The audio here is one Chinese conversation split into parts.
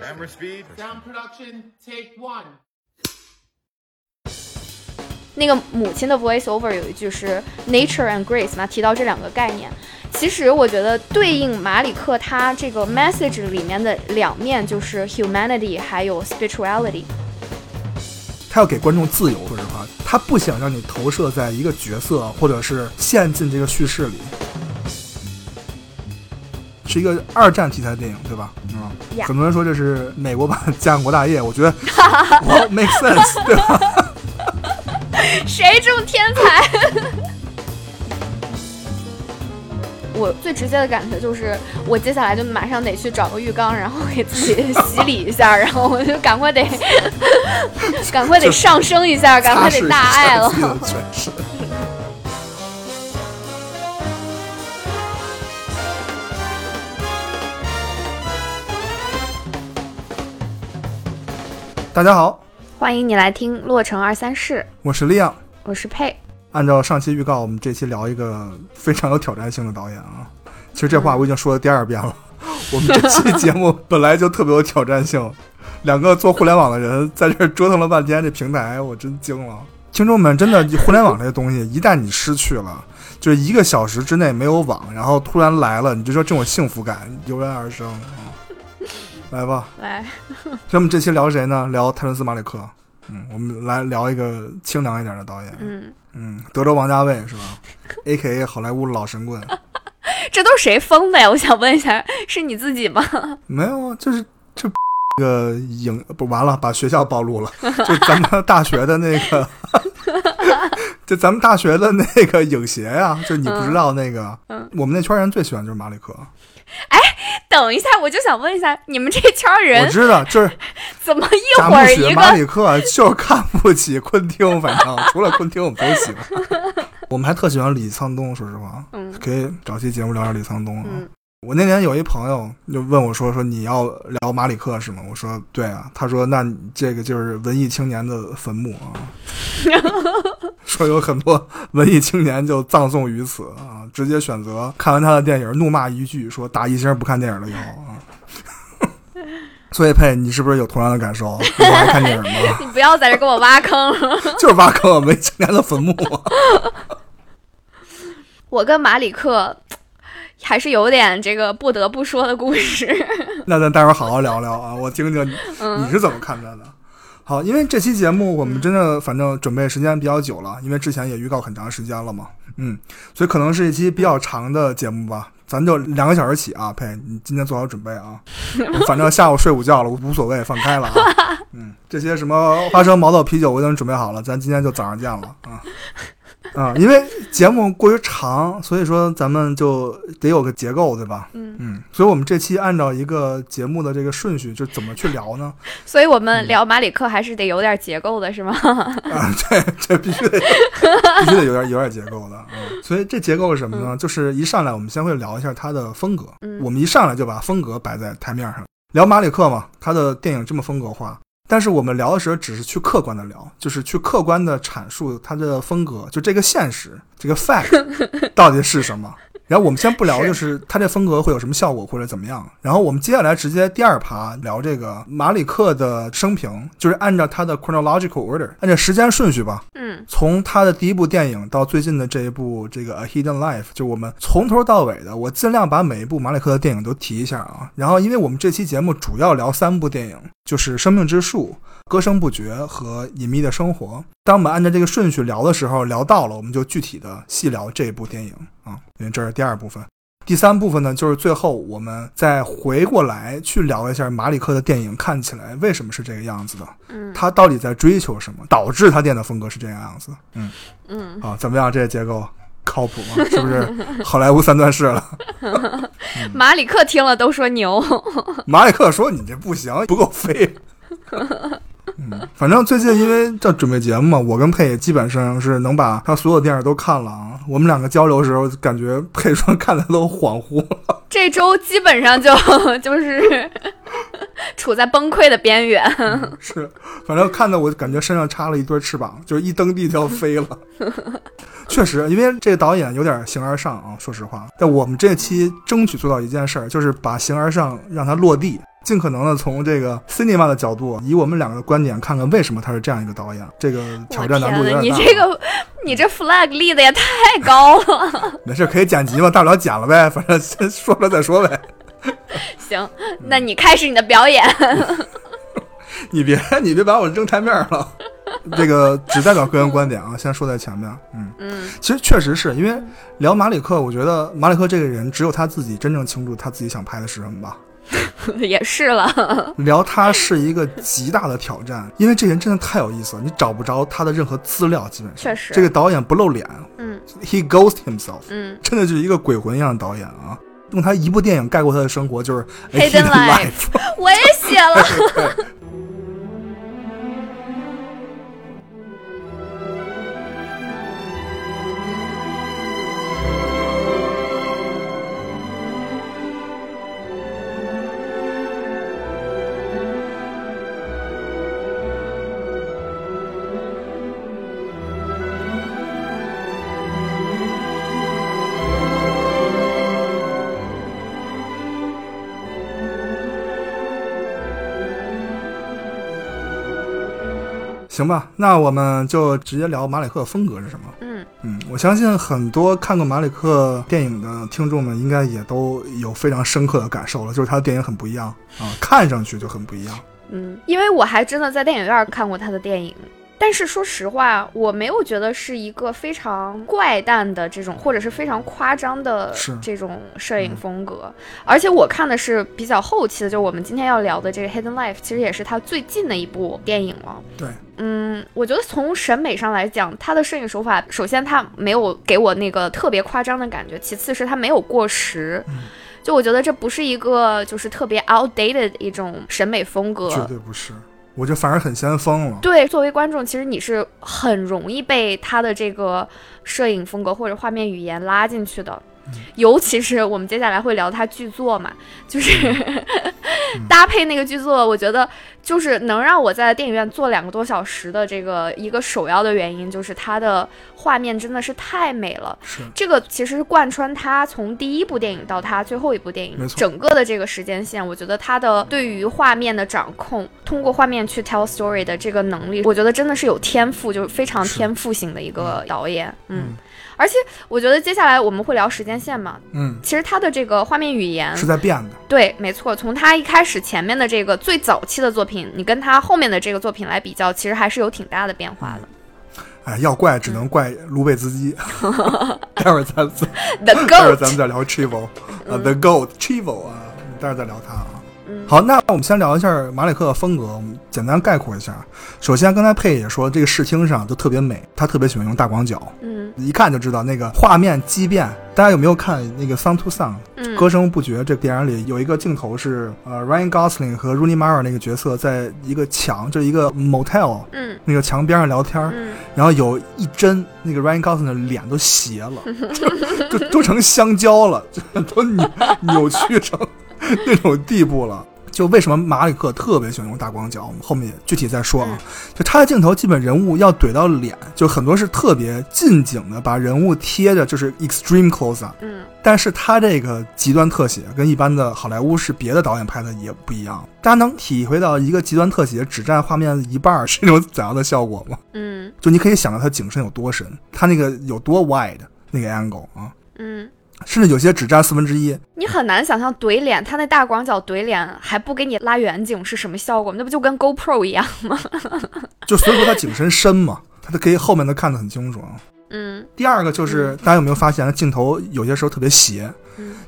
Camera speed. Sound production, take one. 那个母亲的 voice over 有一句是 nature and grace 嘛，提到这两个概念。其实我觉得对应马里克他这个 message 里面的两面就是 humanity 还有 spirituality。他要给观众自由，说实话，他不想让你投射在一个角色或者是陷进这个叙事里。是一个二战题材电影，对吧？嗯很多人说这是美国版《建国大业》，我觉得 well make sense，对吧？谁这么天才？我最直接的感觉就是，我接下来就马上得去找个浴缸，然后给自己洗礼一下，然后我就赶快得，赶快得上升一下，赶快得大爱了大家好，欢迎你来听《洛城二三事》，我是利昂。我是佩。按照上期预告，我们这期聊一个非常有挑战性的导演啊。其实这话我已经说了第二遍了。我们这期节目本来就特别有挑战性，两个做互联网的人在这儿折腾了半天，这平台我真惊了。听众们，真的，互联网这些东西，一旦你失去了，就是一个小时之内没有网，然后突然来了，你就说这种幸福感油然而生啊！来吧，来，那么这期聊谁呢？聊泰伦斯·马里克。嗯，我们来聊一个清凉一点的导演。嗯，嗯，德州王家卫是吧？A K A 好莱坞老神棍。这都是谁封的呀？我想问一下，是你自己吗？没有啊，就是这个影不完了，把学校暴露了，就咱们大学的那个，就咱们大学的那个影协呀、就你不知道那个，嗯我们那圈人最喜欢就是马里克，等一下，我就想问一下，你们这圈人我知道，就是 怎么一会儿一个？里克就是看不起昆汀，反正除了昆汀我们都喜欢，我们还特喜欢李沧东，说实话，嗯可以找期节目聊聊李沧东啊。嗯我那年有一朋友就问我说：“说你要聊马里克是吗？”我说：“对啊。”他说：“那你这个就是文艺青年的坟墓啊。”说有很多文艺青年就葬送于此啊，直接选择看完他的电影怒骂一句，说打一星不看电影了以后啊。所以佩，你是不是有同样的感受？你不爱看电影吗？你不要在这给我挖坑了。就是挖坑，文艺青年的坟墓啊。我跟马里克还是有点这个不得不说的故事。那咱待会儿好好聊聊啊，我听听你是怎么看待的。好，因为这期节目我们真的反正准备时间比较久了，因为之前也预告很长时间了嘛，嗯，所以可能是一期比较长的节目吧，咱就两个小时起啊，佩，你今天做好准备啊，反正下午睡午觉了，无所谓，放开了啊，嗯，这些什么花生、毛豆、啤酒我已经准备好了，咱今天就早上见了啊。啊、因为节目过于长，所以说咱们就得有个结构，对吧？嗯嗯，所以我们这期按照一个节目的这个顺序，就怎么去聊呢？所以我们聊马里克还是得有点结构的，是吗？啊，对这必须得必须得有点有点结构的。嗯，所以这结构是什么呢？就是一上来我们先会聊一下他的风格，嗯我们一上来就把风格摆在台面上，聊马里克嘛，他的电影这么风格化。但是我们聊的时候，只是去客观的聊，就是去客观的阐述他的风格，就这个现实，这个 fact 到底是什么。然后我们先不聊，就是他这风格会有什么效果或者怎么样。然后我们接下来直接第二趴聊这个马里克的生平，就是按照他的 chronological order，按照时间顺序吧，嗯从他的第一部电影到最近的这一部这个《A Hidden Life》，就我们从头到尾的，我尽量把每一部马里克的电影都提一下啊。然后，因为我们这期节目主要聊三部电影，就是《生命之树》、《歌声不绝》和《隐秘的生活》。当我们按照这个顺序聊的时候，聊到了，我们就具体的细聊这一部电影啊，因为这是第二部分。第三部分呢，就是最后我们再回过来去聊一下马里克的电影看起来为什么是这个样子的。嗯他到底在追求什么，导致他电影的风格是这个样子？嗯，嗯，啊，怎么样？这个结构靠谱吗？是不是好莱坞三段式了？马里克听了都说牛。马里克说你这不行，不够飞。嗯，反正最近因为这准备节目嘛，我跟佩基本上是能把他所有电影都看了啊。我们两个交流的时候，感觉佩说看的都恍惚了。这周基本上就 就是 处在崩溃的边缘。是，反正看的我感觉身上插了一对翅膀，就是一蹬地就要飞了。确实，因为这个导演有点形而上啊，说实话。但我们这期争取做到一件事儿，就是把形而上让它落地。尽可能的从这个 cinema 的角度，以我们两个的观点，看看为什么他是这样一个导演。这个挑战难度有点大。你这个，你这 flag 立的也太高了。没事，可以剪辑嘛，大不了剪了呗，反正先说了再说呗。行，那你开始你的表演。你别，你别把我扔台面了。这个只代表个人观点啊，先说在前面。嗯嗯，其实确实是因为聊马里克，我觉得马里克这个人只有他自己真正清楚他自己想拍的是什么吧。也是了，聊他是一个极大的挑战，因为这人真的太有意思了，你找不着他的任何资料，基本上。确实，这个导演不露脸，嗯，He ghost himself，嗯，真的就是一个鬼魂一样的导演啊。用他一部电影概括他的生活，就是 Hidden Life。我也写了。行吧，那我们就直接聊马里克的风格是什么。嗯嗯，我相信很多看过马里克电影的听众们，应该也都有非常深刻的感受了，就是他的电影很不一样啊，看上去就很不一样。嗯，因为我还真的在电影院看过他的电影。但是说实话，我没有觉得是一个非常怪诞的这种，或者是非常夸张的这种摄影风格。而且我看的是比较后期的，就我们今天要聊的这个《Hidden Life》，其实也是他最近的一部电影了。对，嗯，我觉得从审美上来讲，他的摄影手法，首先他没有给我那个特别夸张的感觉，其次是他没有过时。就我觉得这不是一个就是特别 outdated 一种审美风格，绝对不是。我就反而很先锋了。对，作为观众，其实你是很容易被他的这个摄影风格或者画面语言拉进去的。尤其是我们接下来会聊他剧作嘛，就是搭配那个剧作，我觉得就是能让我在电影院坐两个多小时的这个一个首要的原因，就是它的画面真的是太美了。是。这个其实是贯穿他从第一部电影到他最后一部电影整个的这个时间线，我觉得他的对于画面的掌控，通过画面去 tell story 的这个能力，我觉得真的是有天赋，就是非常天赋型的一个导演。嗯。而且我觉得接下来我们会聊时间线嘛，嗯，其实它的这个画面语言是在变的，对，没错，从它一开始前面的这个最早期的作品，你跟它后面的这个作品来比较，其实还是有挺大的变化的。哎，要怪只能怪卢贝兹基。待会儿咱待会儿咱们再聊 Chivo 啊，The Goat Chivo 啊，待会儿再聊他啊。好，那我们先聊一下马里克的风格，我们简单概括一下。首先，刚才佩也说，这个视听上就特别美，他特别喜欢用大广角，嗯，一看就知道那个画面畸变。大家有没有看那个《Song to Song》？歌声不绝这电影里有一个镜头是，呃，Ryan Gosling 和 Rooney Mara 那个角色在一个墙，就是一个 motel，嗯，那个墙边上聊天，嗯，然后有一帧，那个 Ryan Gosling 的脸都斜了，就都成香蕉了，就 都扭扭曲成 那种地步了。就为什么马里克特别喜欢用大广角，我们后面也具体再说啊。就他的镜头，基本人物要怼到脸，就很多是特别近景的，把人物贴着，就是 extreme close up。嗯，但是他这个极端特写跟一般的好莱坞是别的导演拍的也不一样。大家能体会到一个极端特写只占画面一半是一种怎样的效果吗？嗯，就你可以想到他景深有多深，他那个有多 wide 那个 angle 啊。嗯。甚至有些只占四分之一，你很难想象怼脸，他那大广角怼脸还不给你拉远景是什么效果？那不就跟 GoPro 一样吗？就所以说它景深深嘛，它都可以后面都看得很清楚啊。嗯。第二个就是大家有没有发现，镜头有些时候特别斜，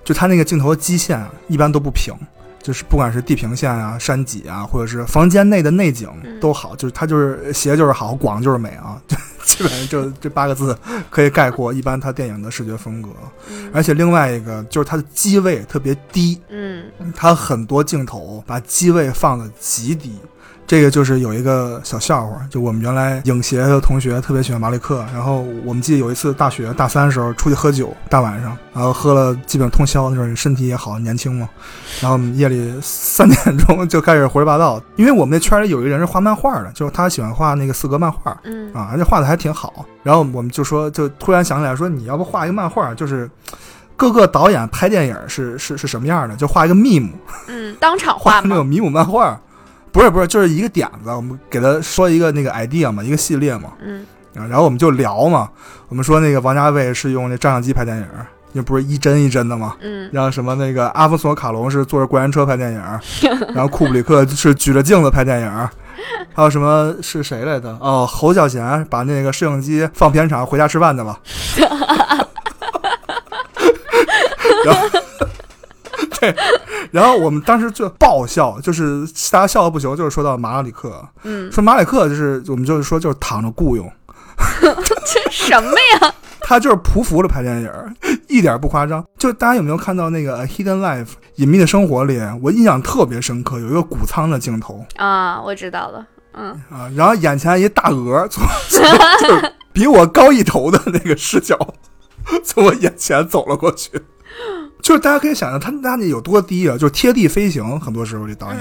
就它那个镜头的基线啊，一般都不平。就是不管是地平线啊、山脊啊，或者是房间内的内景都好，就是它就是斜就是好，广就是美啊，基本上就这八个字可以概括一般他电影的视觉风格。而且另外一个就是它的机位特别低，嗯，它很多镜头把机位放的极低。这个就是有一个小笑话，就我们原来影协的同学特别喜欢马里克，然后我们记得有一次大学大三的时候出去喝酒，大晚上，然后喝了基本通宵，那时候身体也好，年轻嘛，然后夜里三点钟就开始胡说八道，因为我们那圈里有一个人是画漫画的，就是他喜欢画那个四格漫画，嗯啊，而且画的还挺好，然后我们就说，就突然想起来说，你要不画一个漫画，就是。各个导演拍电影是是是什么样的？就画一个 meme，嗯，当场画？那种迷母漫画，不是不是，就是一个点子，我们给他说一个那个 idea 嘛，一个系列嘛，嗯啊，然后我们就聊嘛，我们说那个王家卫是用那照相机拍电影，那不是一帧一帧的嘛。嗯然后什么那个阿方索卡隆是坐着过山车拍电影，然后库布里克是举着镜子拍电影，还有什么是谁来的？哦，侯孝贤把那个摄影机放片场回家吃饭去了。然后，对，然后我们当时就爆笑，就是大家笑的不行，就是说到马里克，嗯，说马里克就是我们就是说就是躺着雇佣，这什么呀？他就是匍匐着拍电影，一点不夸张。就大家有没有看到那个《Hidden Life》隐秘的生活里，我印象特别深刻，有一个谷仓的镜头啊，我知道了。嗯啊，然后眼前一大鹅从从就是比我高一头的那个视角从我眼前走了过去。就是大家可以想象他那里有多低啊，就是贴地飞行，很多时候这导演、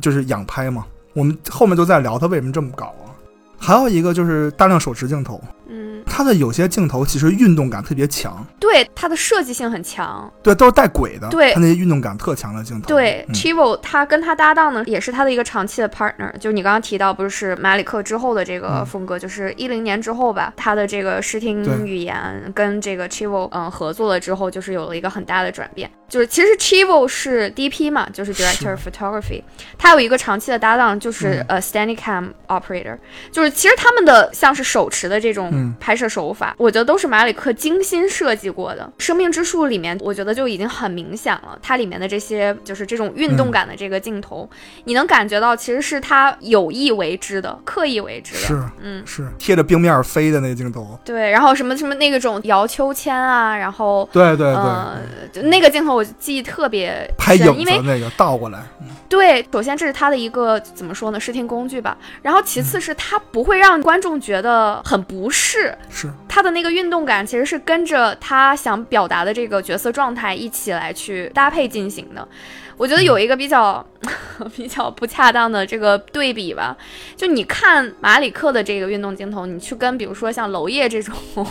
就是仰拍嘛。我们后面就在聊他为什么这么搞啊。还有一个就是大量手持镜头，嗯，它的有些镜头其实运动感特别强，对，它的设计性很强。对，都是带轨的，对。它那些运动感特强的镜头，对、嗯。C h i v o 他跟他搭档呢，也是他的一个长期的 partner。就是你刚刚提到，不是马里克之后的这个嗯。风格，就是一零年之后吧，他的这个视听语言跟这个 Chivo 嗯合作了之后，就是有了一个很大的转变。就是其实 Chivo 是 DP 嘛，就是 Director of Photography，他有一个长期的搭档就是、嗯。呃 Steadicam Operator，就是其实他们的像是手持的这嗯。拍摄手法，我觉得都是马里克精心设计过的。《生命之树》里面，我觉得就已经很明显了，它里面的这些就是这种运动感的这个镜头，你能感觉到其实是他有意为之的，刻意为之的。是，嗯，是。贴着冰面飞的那个镜头，对，然后什么什么那个种摇秋千啊，然后对对对，呃，就那个镜头我记忆特别拍深，因为影子那个倒过来，对，首先这是他的一个怎么说呢，视听工具吧，然后其次是他不会让观众觉得很不适，是。是，他的那个运动感其实是跟着他想表达的这个角色状态一起来去搭配进行的。我觉得有一个比较 比较不恰当的这个对比吧，就你看马里克的这个运动镜头，你去跟比如说像娄烨这种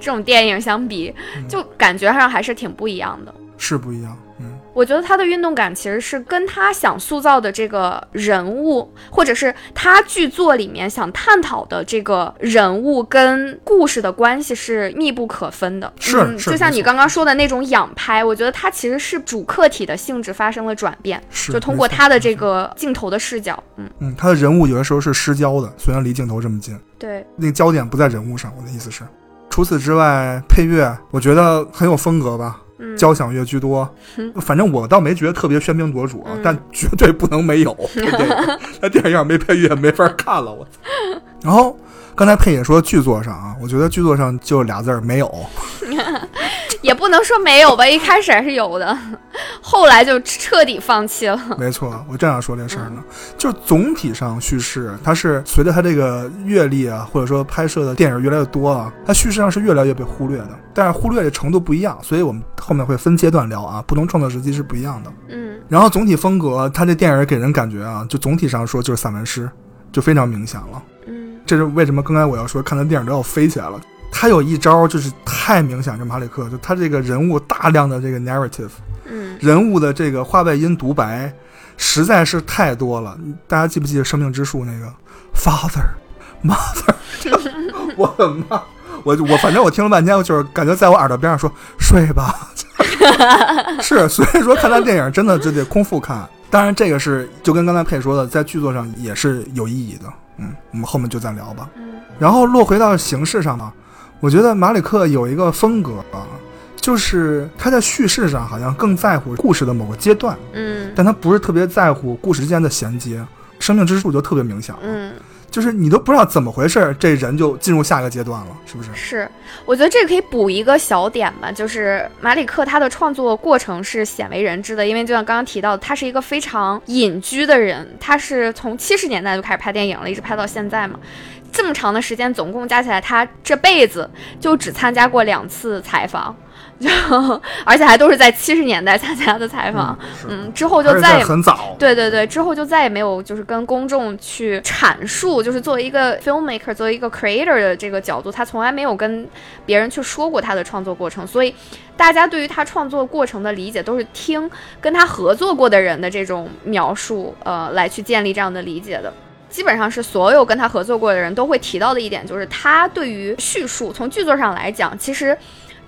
这种电影相比，就感觉上还是挺不一样的。是不一样，嗯，我觉得他的运动感其实是跟他想塑造的这个人物，或者是他剧作里面想探讨的这个人物跟故事的关系是密不可分的。是就像你刚刚说的那种仰拍，我觉得它其实是主客体的性质发生了转变，是就通过他的这个镜头的视角。嗯，嗯，他的人物有的时候是失焦的，虽然离镜头这么近，对，那个焦点不在人物上。我的意思是，除此之外，配乐我觉得很有风格吧，嗯，交响乐居多。反正我倒没觉得特别喧宾夺主啊，嗯但绝对不能没有。那电影要没配乐没法看了，我操。然后刚才佩姐说剧作上啊，我觉得剧作上就俩字儿没有。也不能说没有吧，一开始还是有的，后来就彻底放弃了。没错，我正想说这事儿呢。就是总体上叙事，它是随着它这个阅历啊，或者说拍摄的电影越来越多啊，它叙事上是越来越被忽略的。但是忽略的程度不一样，所以我们后面会分阶段聊啊，不同创作时期是不一样的。嗯然后总体风格，它这电影给人感觉啊，就总体上说就是散文诗，就非常明显了。嗯这是为什么刚才我要说看他电影都要飞起来了。他有一招就是太明显，这马里克，就他这个人物大量的这个 narrative，嗯人物的这个话外音独白实在是太多了。大家记不记得《生命之树》那个 father mother？我的妈！我我反正我听了半天，我就是感觉在我耳朵边上说睡吧。是，所以说看他电影真的就得空腹看。当然，这个是就跟刚才佩说的，在剧作上也是有意义的。嗯，我们后面就再聊吧。嗯然后落回到形式上吧，我觉得马里克有一个风格啊，就是他在叙事上好像更在乎故事的某个阶段，嗯但他不是特别在乎故事之间的衔接。生命之树就特别明显了，嗯。就是你都不知道怎么回事，这人就进入下一个阶段了，是不是？是，我觉得这个可以补一个小点吧，就是马里克他的创作过程是鲜为人知的，因为就像刚刚提到的，他是一个非常隐居的人，他是从七十年代就开始拍电影了，一直拍到现在嘛。这么长的时间，总共加起来，他这辈子就只参加过两次采访，就而且还都是在七十年代参加的采访。是嗯，之后就再也在很早，对对对，之后就再也没有就是跟公众去阐述，就是作为一个 filmmaker，作为一个 creator 的这个角度，他从来没有跟别人去说过他的创作过程，所以大家对于他创作过程的理解都是听跟他合作过的人的这种描述，呃，来去建立这样的理解的。基本上是所有跟他合作过的人都会提到的一点，就是他对于叙述，从剧作上来讲，其实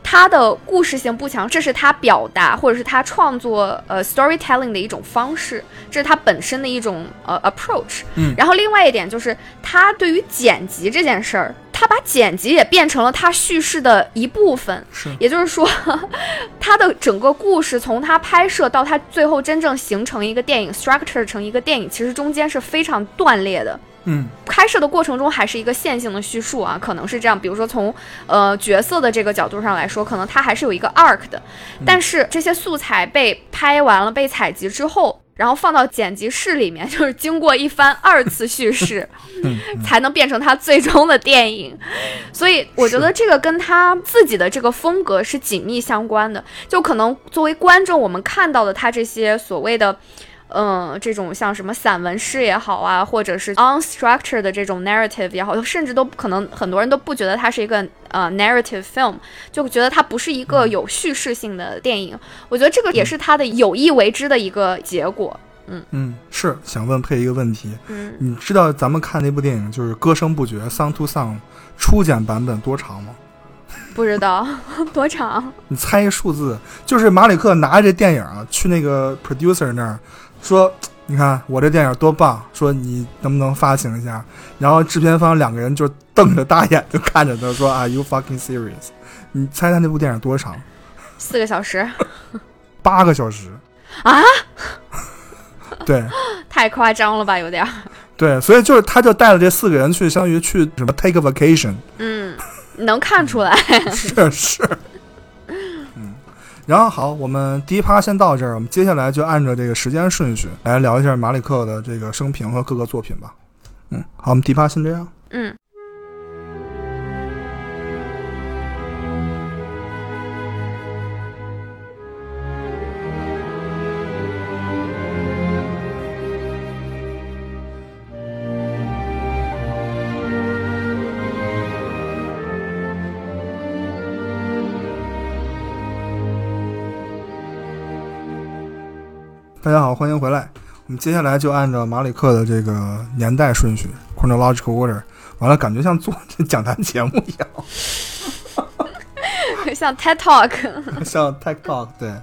他的故事性不强，这是他表达或者是他创作呃 storytelling 的一种方式，这是他本身的一种呃 approach。嗯然后另外一点就是他对于剪辑这件事儿，他把剪辑也变成了他叙事的一部分。是也就是说，他的整个故事从他拍摄到他最后真正形成一个电影，structure 成一个电影，其实中间是非常断裂的。嗯拍摄的过程中还是一个线性的叙述啊，可能是这样。比如说从呃角色的这个角度上来说，可能它还是有一个 arc 的，但是这些素材被拍完了、被采集之后，然后放到剪辑室里面，就是经过一番二次叙事，嗯才能变成他最终的电影。所以我觉得这个跟他自己的这个风格是紧密相关的。就可能作为观众，我们看到的他这些所谓的。嗯，这种像什么散文诗也好啊，或者是 unstructured 的这种 narrative 也好，甚至都可能很多人都不觉得它是一个呃 narrative film，就觉得它不是一个有叙事性的电影。我觉得这个也是他的有意为之的一个结果。嗯嗯，是想问配一个问题，嗯，你知道咱们看那部电影就是《歌声不绝》（Song to Song） 初剪版本多长吗？不知道 多长。你猜一数字，就是马里克拿着这电影啊，去那个 producer 那儿说：“你看我这电影多棒，说你能不能发行一下？”然后制片方两个人就瞪着大眼睛看着他说：“Are you fucking serious？” 你猜他那部电影多长？四个小时八个小时 啊！对 太夸张了吧，有点儿。对，所以就是他就带了这四个人去，相当于去什么 take a vacation，嗯，能看出来。是是，嗯，然后好，我们第一趴先到这儿，我们接下来就按照这个时间顺序来聊一下马里克的这个生平和各个作品吧。嗯，好，我们第一趴先这样。嗯。大家好，欢迎回来。我们接下来就按照马里克的这个年代顺序 （chronological order），完了感觉像做讲坛节目一样，像 TED Talk，像 Tech Talk。对，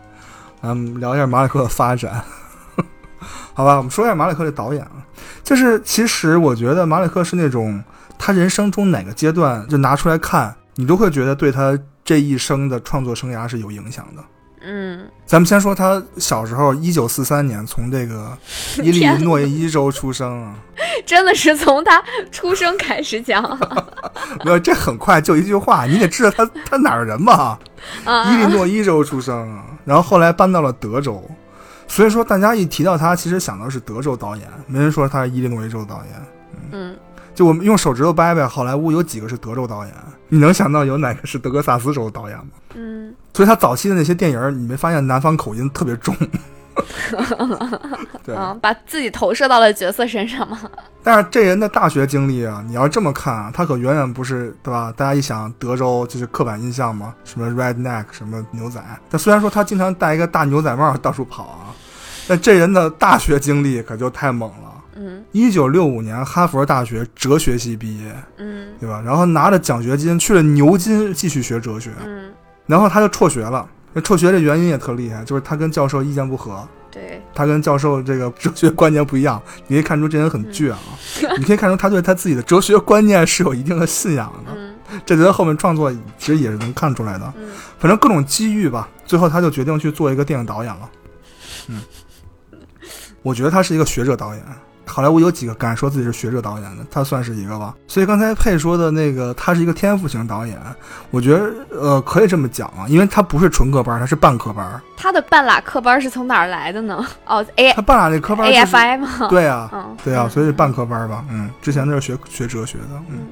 咱们聊一下马里克的发展。好吧，我们说一下马里克的导演啊，就是其实我觉得马里克是那种他人生中哪个阶段就拿出来看，你都会觉得对他这一生的创作生涯是有影响的。嗯，咱们先说他小时候，一九四三年从这个伊利诺伊州出生啊，真的是从他出生开始讲 没有这很快就一句话，你得知道他他哪儿人吧？啊伊利诺伊州出生啊，然后后来搬到了德州，所以说大家一提到他，其实想到是德州导演，没人说他是伊利诺伊州导演。嗯，就我们用手指头掰掰，好莱坞有几个是德州导演？你能想到有哪个是德克萨斯州导演吗？嗯，所以他早期的那些电影，你没发现南方口音特别重？对，啊，把自己投射到了角色身上嘛。但是这人的大学经历啊，你要这么看啊，他可远远不是对吧？大家一想德州就是刻板印象嘛，什么 redneck 什么牛仔。但虽然说他经常戴一个大牛仔帽到处跑啊，但这人的大学经历可就太猛了。嗯一九六五年哈佛大学哲学系毕业，嗯对吧？然后拿着奖学金去了牛津继续学哲学，嗯，然后他就辍学了。那辍学的原因也特厉害，就是他跟教授意见不合，对，他跟教授这个哲学观念不一样，你可以看出这人很倔啊，你可以看出他对他自己的哲学观念是有一定的信仰的，嗯。这在他后面创作其实也是能看出来的。嗯。反正各种机遇吧，最后他就决定去做一个电影导演了。嗯，我觉得他是一个学者导演，好莱坞有几个敢说自己是学者导演的，他算是一个吧。所以刚才佩说的那个，他是一个天赋型导演，我觉得呃可以这么讲啊，因为他不是纯科班，他是半科班。他的半拉科班是从哪儿来的呢？哦，A 他半拉那科班、就是、AFI 吗？对啊，嗯，对啊，所以是半科班吧。嗯，之前那是学学哲学的。嗯，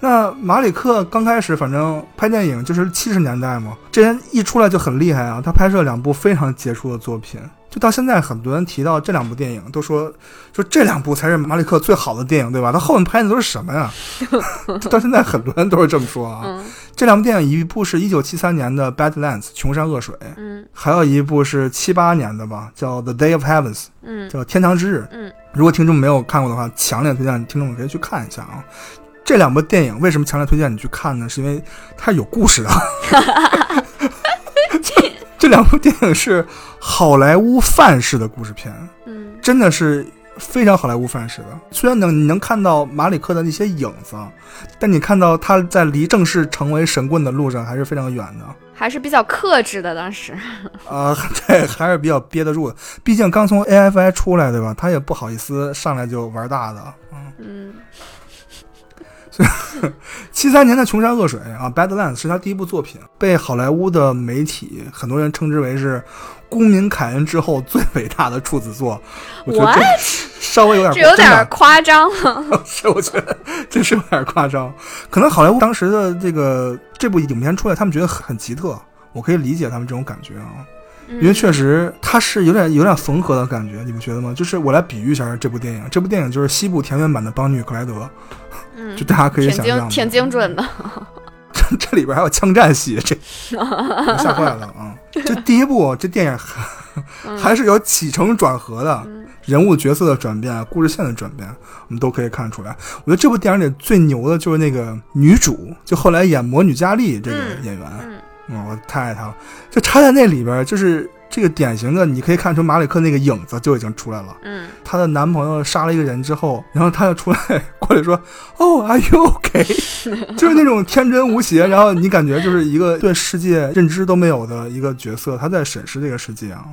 那马里克刚开始反正拍电影就是七十年代嘛，这人一出来就很厉害啊，他拍摄两部非常杰出的作品。就到现在，很多人提到这两部电影，都说说这两部才是马里克最好的电影，对吧？他后面拍的都是什么呀？到现在很多人都是这么说啊。嗯这两部电影，一部是一九七三年的《Badlands》穷山恶水，嗯还有一部是七八年的吧，叫《The Day of Heavens》，嗯叫《天堂之日》。嗯如果听众没有看过的话，强烈推荐听众可以去看一下啊。这两部电影为什么强烈推荐你去看呢？是因为它有故事的。这这两部电影是好莱坞范式的故事片，嗯真的是非常好莱坞范式的。虽然能你能看到马里克的那些影子，但你看到他在离正式成为神棍的路上还是非常远的。还是比较克制的。当时，啊、对，还是比较憋得住的。毕竟刚从 AFI 出来，对吧？他也不好意思上来就玩大的。嗯，嗯 七三年的《穷山恶水》啊，《Badlands》是他第一部作品，被好莱坞的媒体很多人称之为是公民凯恩之后最伟大的处子作。我觉得这稍微有点这有点夸张了。是，我觉得这是有点夸张。可能好莱坞当时的这个这部影片出来，他们觉得很很奇特，我可以理解他们这种感觉啊。因为确实它是有点有点缝合的感觉，你们觉得吗？就是我来比喻一下这部电影，这部电影就是西部田园版的《邦女克莱德》，嗯就，大家可以想象的，精挺精准的。这 这里边还有枪战戏，这我 吓坏了啊！这第一部这电影还还是有起承转合的，嗯人物角色的转变，故事线的转变，我们都可以看出来。我觉得这部电影里最牛的就是那个女主，就后来演魔女佳丽这个嗯演员，嗯嗯，我太爱她了。就她在那里边，就是这个典型的，你可以看出马里克那个影子就已经出来了。嗯她的男朋友杀了一个人之后，然后她就出来过来说：“哦、a r e you okay？” 就是那种天真无邪，然后你感觉就是一个对世界认知都没有的一个角色，他在审视这个世界啊。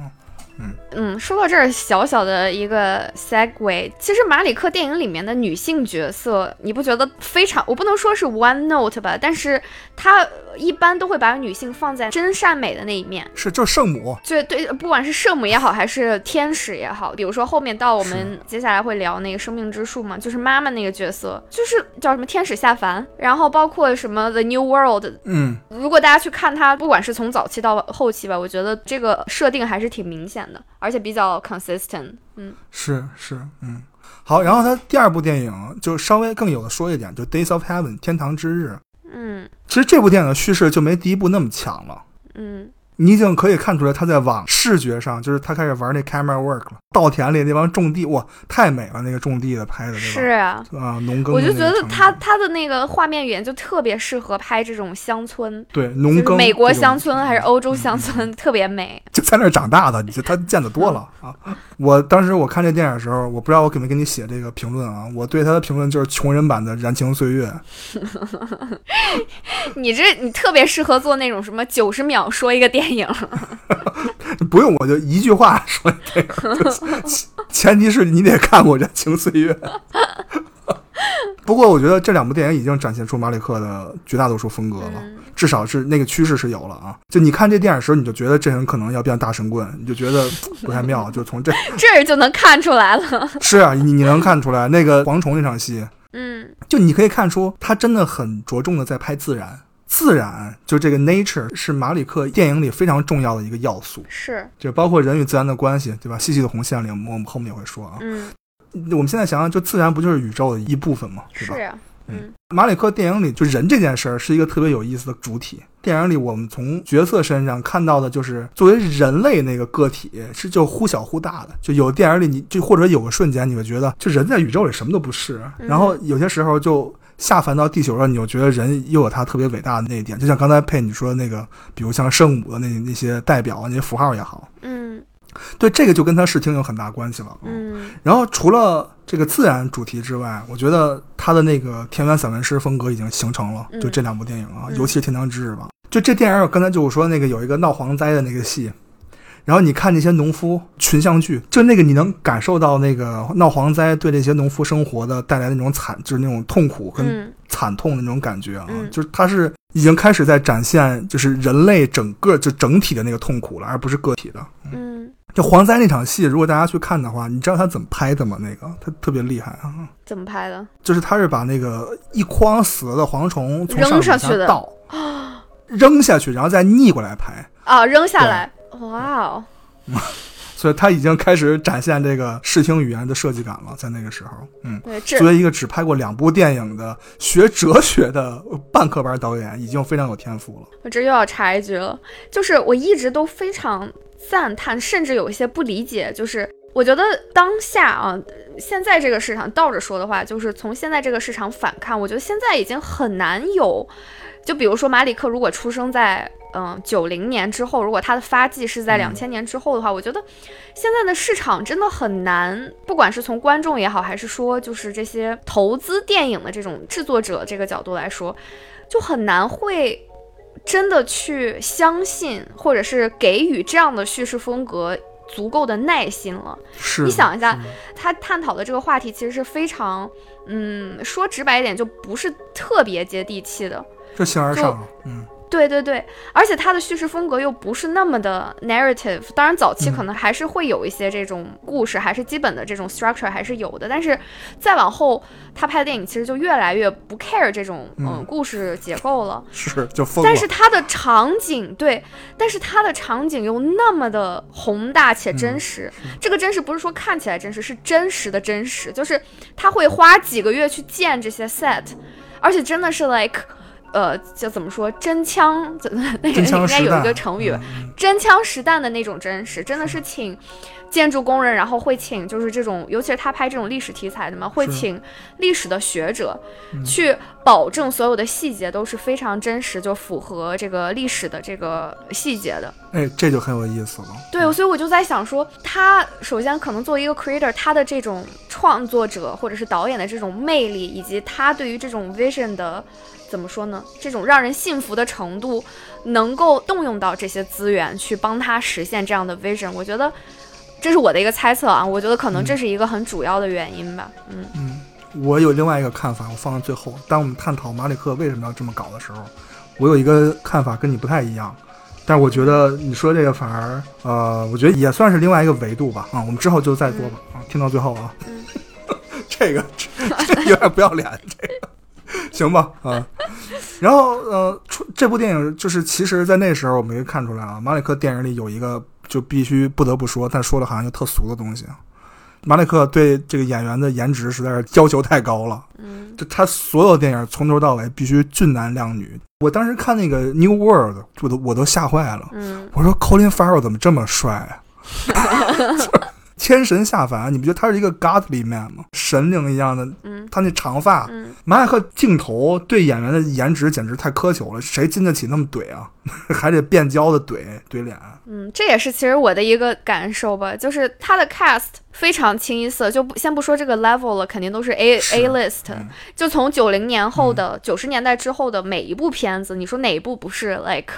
嗯，说到这儿，小小的一个 segue，其实马里克电影里面的女性角色，你不觉得非常？我不能说是 one note 吧，但是她一般都会把女性放在真善美的那一面。是，就是圣母，对对，不管是圣母也好，还是天使也好，比如说后面到我们接下来会聊那个生命之树嘛，就是妈妈那个角色，就是叫什么天使下凡，然后包括什么 The New World，嗯，如果大家去看它，不管是从早期到后期吧，我觉得这个设定还是挺明显的，而且比较 consistent。嗯是是，嗯。好，然后他第二部电影就稍微更有的说一点，就《Days of Heaven》天堂之日。嗯其实这部电影的叙事就没第一部那么强了。嗯你已经可以看出来，他在往视觉上，就是他开始玩那 camera work 了。稻田里那帮种地，哇，太美了，那个种地的拍的？是啊。啊，农耕我就觉得。他他的那个画面语言就特别适合拍这种乡村，对农耕，是美国乡村还是欧洲乡村，特别美。就在那儿长大的，你就他见得多了啊！我当时我看这电影的时候，我不知道我给没给你写这个评论啊，我对他的评论就是穷人版的《燃情岁月》。你这你特别适合做那种什么九十秒说一个电影，不用，我就一句话说电影，就 前前提是你得看过《燃情岁月》。不过我觉得这两部电影已经展现出马里克的绝大多数风格了，嗯至少是那个趋势是有了啊。就你看这电影的时候，你就觉得这人可能要变大神棍，你就觉得 不太妙。就从这这就能看出来了。是啊，你你能看出来那个蝗虫那场戏，嗯就你可以看出，他真的很着重的在拍自然。自然就这个 nature 是马里克电影里非常重要的一个要素，是，就包括人与自然的关系，对吧？细细的红线里，我们后面也会说啊。嗯我们现在想想，就自然不就是宇宙的一部分吗？对吧？是啊，嗯马里克电影里就人这件事儿是一个特别有意思的主体。电影里我们从角色身上看到的就是作为人类那个个体是就忽小忽大的。就有电影里你就或者有个瞬间你会觉得，就人在宇宙里什么都不是，嗯然后有些时候就。下凡到地球上，你就觉得人又有他特别伟大的那一点，就像刚才佩你说的那个，比如像圣母的那那些代表那些符号也好，嗯对这个就跟他视听有很大关系了。嗯然后除了这个自然主题之外，我觉得他的那个田园散文诗风格已经形成了。嗯就这两部电影啊，嗯尤其是《天堂之日》吧。就这电影，我刚才就我说那个有一个闹蝗灾的那个戏，然后你看那些农夫群像剧，就那个你能感受到那个闹蝗灾对这些农夫生活的带来的那种惨，就是那种痛苦跟嗯惨痛的那种感觉啊，嗯就是它是已经开始在展现就是人类整个就整体的那个痛苦了，而不是个体的。嗯，就蝗灾那场戏，如果大家去看的话，你知道他怎么拍的吗？那个他特别厉害啊，怎么拍的？就是他是把那个一筐死了的蝗虫从上扔面上去的往下倒，扔下去，然后再逆过来拍。啊，扔下来，哇哦，所以他已经开始展现这个视听语言的设计感了，在那个时候，嗯，对，作为一个只拍过两部电影的学哲学的半科班导演，已经非常有天赋了。我这又要插一句了，就是我一直都非常赞叹，甚至有一些不理解，就是我觉得当下啊，现在这个市场倒着说的话，就是从现在这个市场反看，我觉得现在已经很难有，就比如说马里克如果出生在嗯九零年之后，如果他的发迹是在嗯两千年之后的话，我觉得现在的市场真的很难，不管是从观众也好，还是说就是这些投资电影的这种制作者这个角度来说，就很难会真的去相信，或者是给予这样的叙事风格足够的耐心了。是，你想一下他探讨的这个话题其实是非常，嗯，说直白一点，就不是特别接地气的。这形而上，嗯，对对对，而且他的叙事风格又不是那么的 narrative，当然早期可能还是会有一些这种故事，还是基本的这种 structure 还是有的，但是再往后他拍的电影其实就越来越不 care 这种嗯嗯故事结构了。是就疯了。但是它的场景对，但是它的场景又那么的宏大且真实。这个真实不是说看起来真实，是真实的真实，就是他会花几个月去建这些 set，而且真的是 like。呃，就怎么说？真枪，怎么那个应该有一个成语，嗯真枪实弹的那种真实，真的是请建筑工人，然后会请就是这种，尤其是他拍这种历史题材的嘛，会请历史的学者嗯去保证所有的细节都是非常真实，就符合这个历史的这个细节的。哎，这就很有意思了。对，所以我就在想说，他首先可能作为一个 creator，他的这种创作者或者是导演的这种魅力，以及他对于这种 vision 的怎么说呢？这种让人信服的程度，能够动用到这些资源去帮他实现这样的 vision，我觉得这是我的一个猜测啊。我觉得可能这是一个很主要的原因吧。嗯嗯，我有另外一个看法，我放到最后。当我们探讨马里克为什么要这么搞的时候，我有一个看法跟你不太一样，但我觉得你说这个反而，呃，我觉得也算是另外一个维度吧。啊，我们之后就再说吧。啊，听到最后啊，嗯 这个 有点不要脸，这个 行吧？啊，然后呃，出这部电影就是其实，在那时候我们可以看出来啊，马里克电影里有一个就必须不得不说，但说的好像就特俗的东西啊。马里克对这个演员的颜值实在是要求太高了，嗯就他所有电影从头到尾必须俊男靓女。我当时看那个《New World》，我都我都吓坏了。嗯我说 Colin Farrell 怎么这么帅啊？就是天神下凡，你不觉得他是一个 godly man 吗？神灵一样的，嗯他那长发，嗯，马里克镜头对演员的颜值简直太苛求了，谁经得起那么怼啊？还得变焦的怼怼脸。嗯，这也是其实我的一个感受吧，就是他的 cast 非常清一色，就不先不说这个 level 了，肯定都是 A 是 A list，、嗯就从九零年后的九十、年代之后的每一部片子，你说哪一部不是 like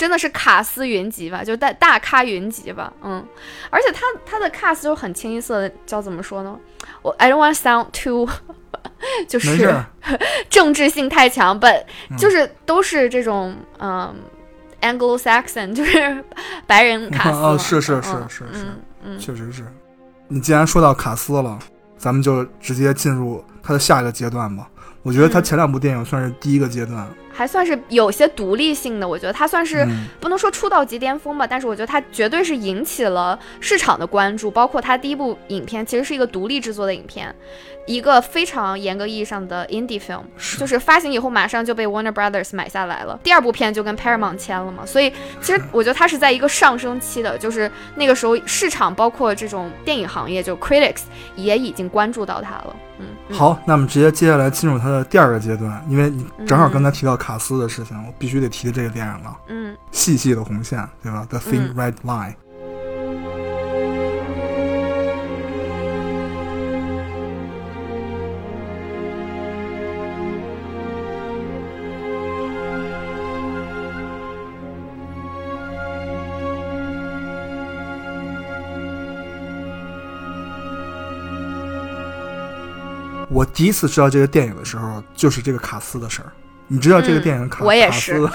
真的是卡斯云集吧，就大大咖云集吧，嗯，而且他他的 cast 就很清一色的，叫怎么说呢？我 I don't want to sound too 就是 政治性太强，本嗯就是都是这种嗯 Anglo-Saxon，就是白人卡斯哦是是嗯是是是确实是。你既然说到卡斯了，咱们就直接进入他的下一个阶段吧。我觉得他嗯前两部电影算是第一个阶段，还算是有些独立性的，我觉得他算是嗯不能说出道即巅峰吧，但是我觉得他绝对是引起了市场的关注，包括他第一部影片其实是一个独立制作的影片，一个非常严格意义上的 indie film，是就是发行以后马上就被 Warner Brothers 买下来了。第二部片就跟 Paramount 签了嘛，所以其实我觉得它是在一个上升期的，就是那个时候市场包括这种电影行业就 critics 也已经关注到它了。嗯，嗯，好，那我们直接接下来进入他的第二个阶段，因为你正好刚才提到卡斯的事情，我必须得提这个电影了。嗯，细细的红线，对吧？The Thin Red Line。我第一次知道这个电影的时候，就是这个卡斯的事儿。你知道这个嗯电影卡、我也卡斯，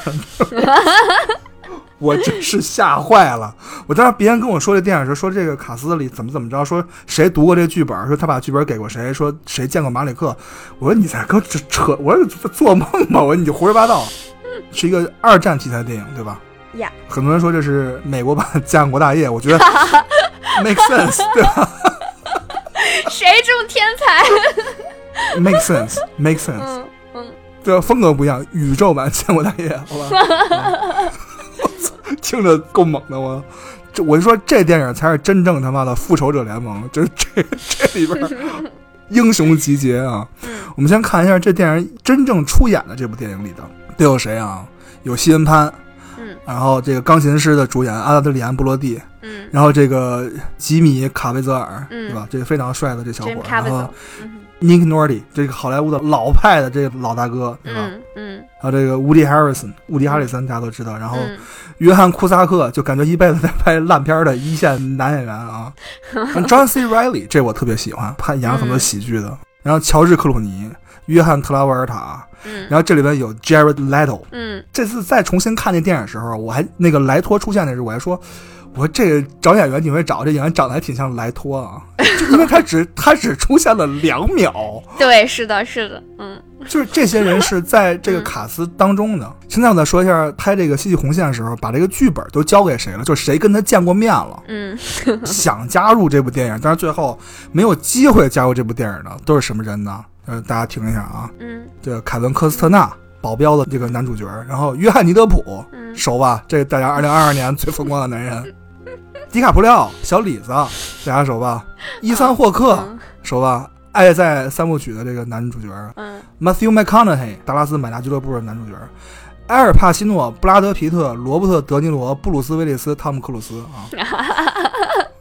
我真是吓坏了。我当时别人跟我说这电影时，说这个卡斯里怎么怎么着，说谁读过这剧本，说他把剧本给过谁，说谁见过马里克。我说你在跟扯，我说做梦吧，我说你就胡说八道。是一个二战题材的电影，对吧？呀很多人说这是美国版《建国大业》，我觉得 make sense，对吧 谁这么天才？？make sense，make sense。对，风格不一样，宇宙版《建国大业》，好吧？我 操听着够猛的，我这我就说这电影才是真正他妈的复仇者联盟，就是这这里边 英雄集结啊！嗯我们先看一下这电影真正出演的这部电影里的都有谁啊？有西恩潘，嗯然后这个钢琴师的主演阿德里安·布罗蒂，嗯然后这个吉米·卡维泽尔，嗯对吧？这个非常帅的这小伙，然后嗯 Nick Nolte 这个好莱坞的老派的这个老大哥，对吧？嗯嗯还有这个乌迪·海瑞森，乌迪·哈里森大家都知道，然后嗯，约翰·库萨克就感觉一辈子在拍烂片儿的一线男演员啊。John C. Riley 这我特别喜欢，他演了很多喜剧的。然后乔治·克鲁尼、约翰·特拉维尔塔，嗯然后这里边有 Jared Leto。嗯这次再重新看那电影的时候，我还那个莱托出现的时候，我还说，我说这个找演员你会找这演员长得还挺像莱托啊，就因为他只他只出现了两秒。对，是的，是的，嗯就是这些人是在这个卡斯当中的。现在我再说一下拍这个《戏剧红线》的时候，把这个剧本都交给谁了？就是谁跟他见过面了，嗯想加入这部电影，但是最后没有机会加入这部电影的都是什么人呢？呃，大家听一下啊，嗯这个凯文科斯特纳。保镖的这个男主角，然后约翰尼德普嗯熟吧？这个大家二零二二年最风光的男人，迪卡普里奥小李子大家熟吧？伊桑霍克嗯熟吧？爱在三部曲的这个男主角，嗯 Matthew McConaughey，达拉斯买家俱乐部的男主角，埃尔帕西诺、布拉德皮特、罗伯特德尼罗、布鲁斯威利斯、汤姆克鲁斯啊。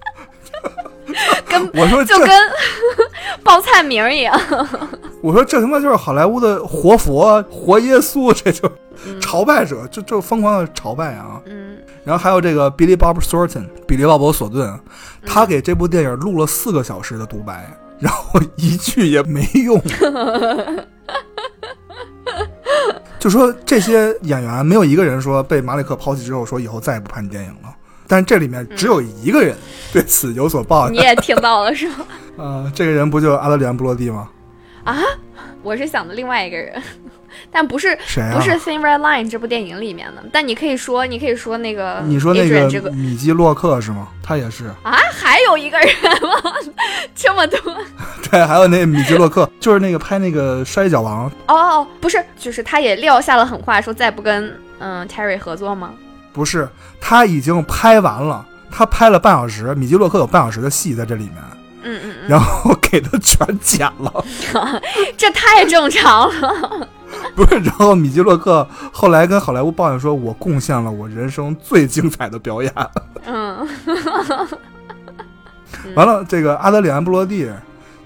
跟我说就，跟 报菜名一样，我说这他妈就是好莱坞的活佛、活耶稣，这就嗯朝拜者，就就疯狂的朝拜啊。嗯然后还有这个 Billy Bob Thornton，比利鲍勃索顿，嗯他给这部电影录了四个小时的独白，然后 一句也没用。就说这些演员没有一个人说被马里克抛弃之后说以后再也不拍你电影了，但是这里面只有一个人对此有所抱怨，你也听到了是吗？呃，这个人不就阿德里安·布洛蒂吗？啊，我是想的另外一个人，但不是谁啊？不是《Thin Red Line》这部电影里面的，但你可以说，你可以说那个，你说那个这个米基洛克是吗？他也是。啊，还有一个人吗？这么多对，还有那米基洛克，就是那个拍那个《摔跤王》，哦，不是，就是他也撂下了狠话，说再不跟嗯 Terry 合作吗？不是，他已经拍完了，他拍了半小时，米基洛克有半小时的戏在这里面，嗯嗯嗯，然后给他全剪了，这太正常了。不是，然后米基洛克后来跟好莱坞抱怨说，我贡献了我人生最精彩的表演。嗯。完了，这个阿德里安·布罗蒂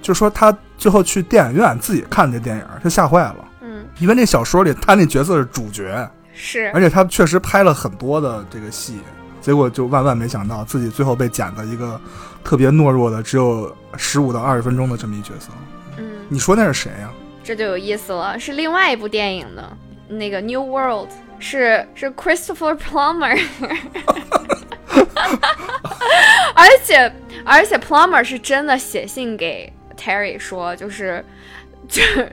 就说他最后去电影院自己看这电影，他吓坏了，嗯，因为那小说里他那角色是主角，是。而且他确实拍了很多的这个戏，结果就万万没想到自己最后被剪的一个特别懦弱的，只有十五到二十分钟的这么一角色。嗯，你说那是谁呀、这就有意思了，是另外一部电影的那个《New World》，是是 Christopher Plummer，而且而且 Plummer 是真的写信给 Terry 说，就是就是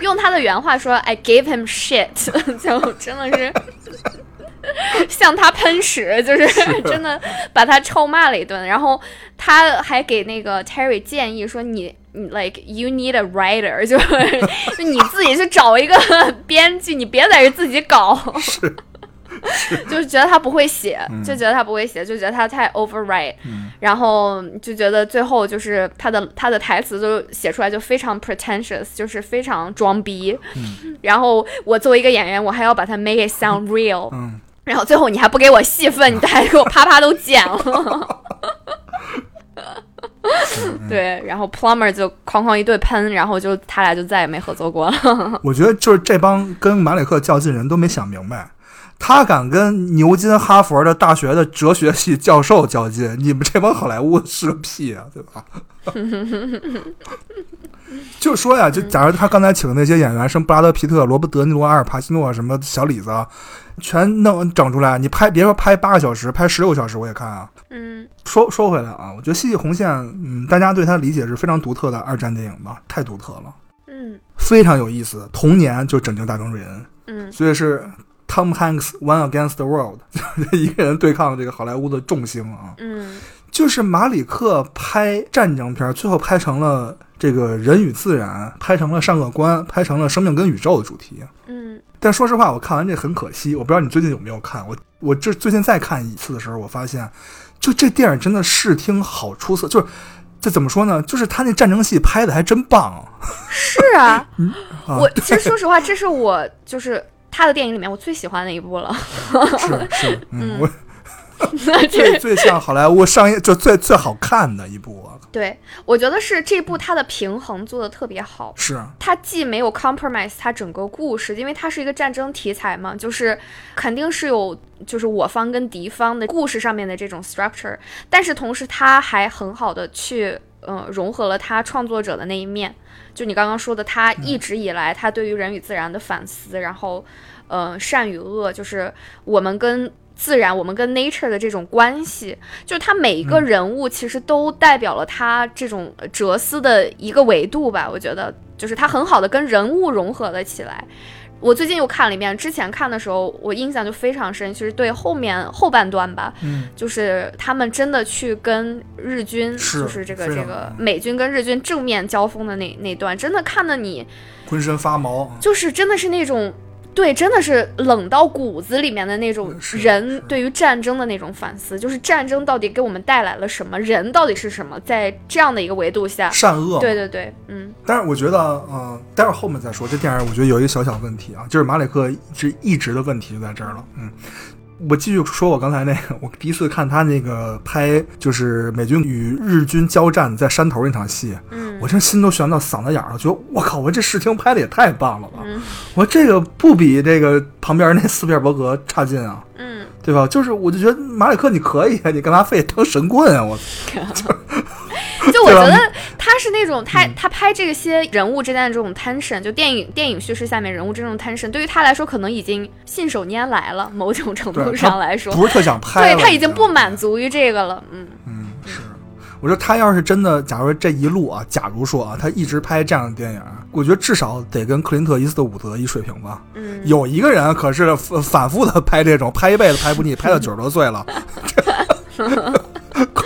用他的原话说，I gave him shit，就真的是。向他喷屎，就是真的把他臭骂了一顿。然后他还给那个 Terry 建议说你：“你 like you need a writer，就是就你自己去找一个编剧，你别在这自己搞。”是，就是觉得他不会写，嗯。就觉得他不会写，就觉得他太 overwrite，、嗯。然后就觉得最后就是他的他的台词就写出来就非常 pretentious，就是非常装逼。嗯。然后我作为一个演员，我还要把它 make it sound real，、嗯，然后最后你还不给我戏份，你还给我啪啪都剪了。对，然后 Plumber 就哐哐一顿喷，然后就他俩就再也没合作过了。我觉得就是这帮跟马里克较劲人都没想明白，他敢跟牛津、哈佛的大学的哲学系教授较劲，你们这帮好莱坞是个屁啊，对吧？就说呀，就假如他刚才请的那些演员，什么布拉德皮特、罗伯德尼罗、阿尔帕西诺，什么小李子，全弄整出来，你拍别说拍八个小时，拍十六个小时我也看啊。嗯说说回来啊，我觉得《戏剧红线》，嗯，大家对它理解是非常独特的二战电影吧，太独特了，嗯非常有意思。童年就拯救大兵瑞恩，嗯所以是 Tom Hanks one against the world，一个人对抗这个好莱坞的众星啊。嗯就是马里克拍战争片，最后拍成了这个人与自然，拍成了善恶观，拍成了生命跟宇宙的主题。嗯但说实话，我看完这很可惜，我不知道你最近有没有看。我我这最近再看一次的时候，我发现，就这电影真的视听好出色，就是这怎么说呢？就是他那战争戏拍的还真棒是啊，啊！我其实说实话，这是我就是他的电影里面我最喜欢的一部了。是是，嗯，我 这最最像好莱坞上映就最最好看的一部啊，对我觉得是这部它的平衡做的特别好。是它既没有 compromise 它整个故事，因为它是一个战争题材嘛，就是肯定是有就是我方跟敌方的故事上面的这种 structure，但是同时它还很好的去呃融合了他创作者的那一面，就你刚刚说的，他一直以来他对于人与自然的反思，然后呃善与恶，就是我们跟。自然，我们跟 nature 的这种关系，就是他每一个人物其实都代表了他这种呃哲思的一个维度吧。我觉得，就是他很好的跟人物融合了起来。我最近又看了一遍，之前看的时候我印象就非常深，其实对后面后半段吧，嗯，就是他们真的去跟日军，是就是这个这个美军跟日军正面交锋的那那段，真的看的你浑身发毛。就是真的是那种。对，真的是冷到骨子里面的那种人对于战争的那种反思，就是战争到底给我们带来了什么，人到底是什么，在这样的一个维度下，善恶，对对对，嗯但是我觉得，呃，待会儿后面再说。这电影我觉得有一个小小问题啊，就是马里克一直一直的问题就在这儿了。嗯，我继续说，我刚才那个，我第一次看他那个拍，就是美军与日军交战在山头那场戏，嗯我这心都悬到嗓子眼儿了，觉得我靠，我这视听拍的也太棒了吧！嗯我这个不比这个旁边那斯皮尔伯格差劲啊，嗯，对吧？就是我就觉得马里克你可以啊，你干嘛非得当神棍啊？我 就我 对吧觉得他是那种他他拍这些人物之间的这种 tension，就电影电影叙事下面人物这种 tension，对于他来说可能已经信手拈来了，某种程度上来说，不是特想拍，对他已经不满足于这个了，嗯嗯，是。我觉得他要是真的，假如这一路啊，假如说啊，他一直拍这样的电影，我觉得至少得跟克林特·伊斯特伍德一水平吧。嗯，有一个人可是反反复的拍这种，拍一辈子拍不腻，拍到九十多岁了。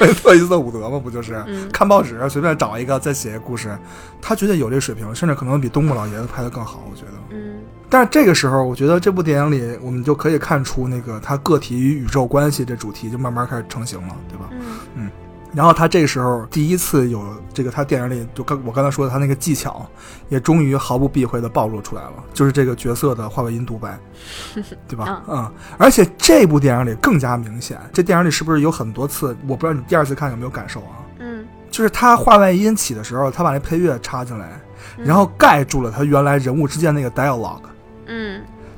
特·伊斯特伍德嘛，不就是、嗯看报纸随便找一个再写故事，他绝对有这水平，甚至可能比东木老爷子拍的更好。我觉得。嗯但是这个时候，我觉得这部电影里，我们就可以看出那个他个体与宇宙关系这主题就慢慢开始成型了，对吧？嗯然后他这个时候第一次有这个他电影里就刚我刚才说的他那个技巧，也终于毫不避讳的暴露出来了，就是这个角色的话外音独白，对吧？嗯，而且这部电影里更加明显，这电影里是不是有很多次？我不知道你第二次看有没有感受啊？嗯就是他话外音起的时候，他把那配乐插进来，然后盖住了他原来人物之间那个 dialogue。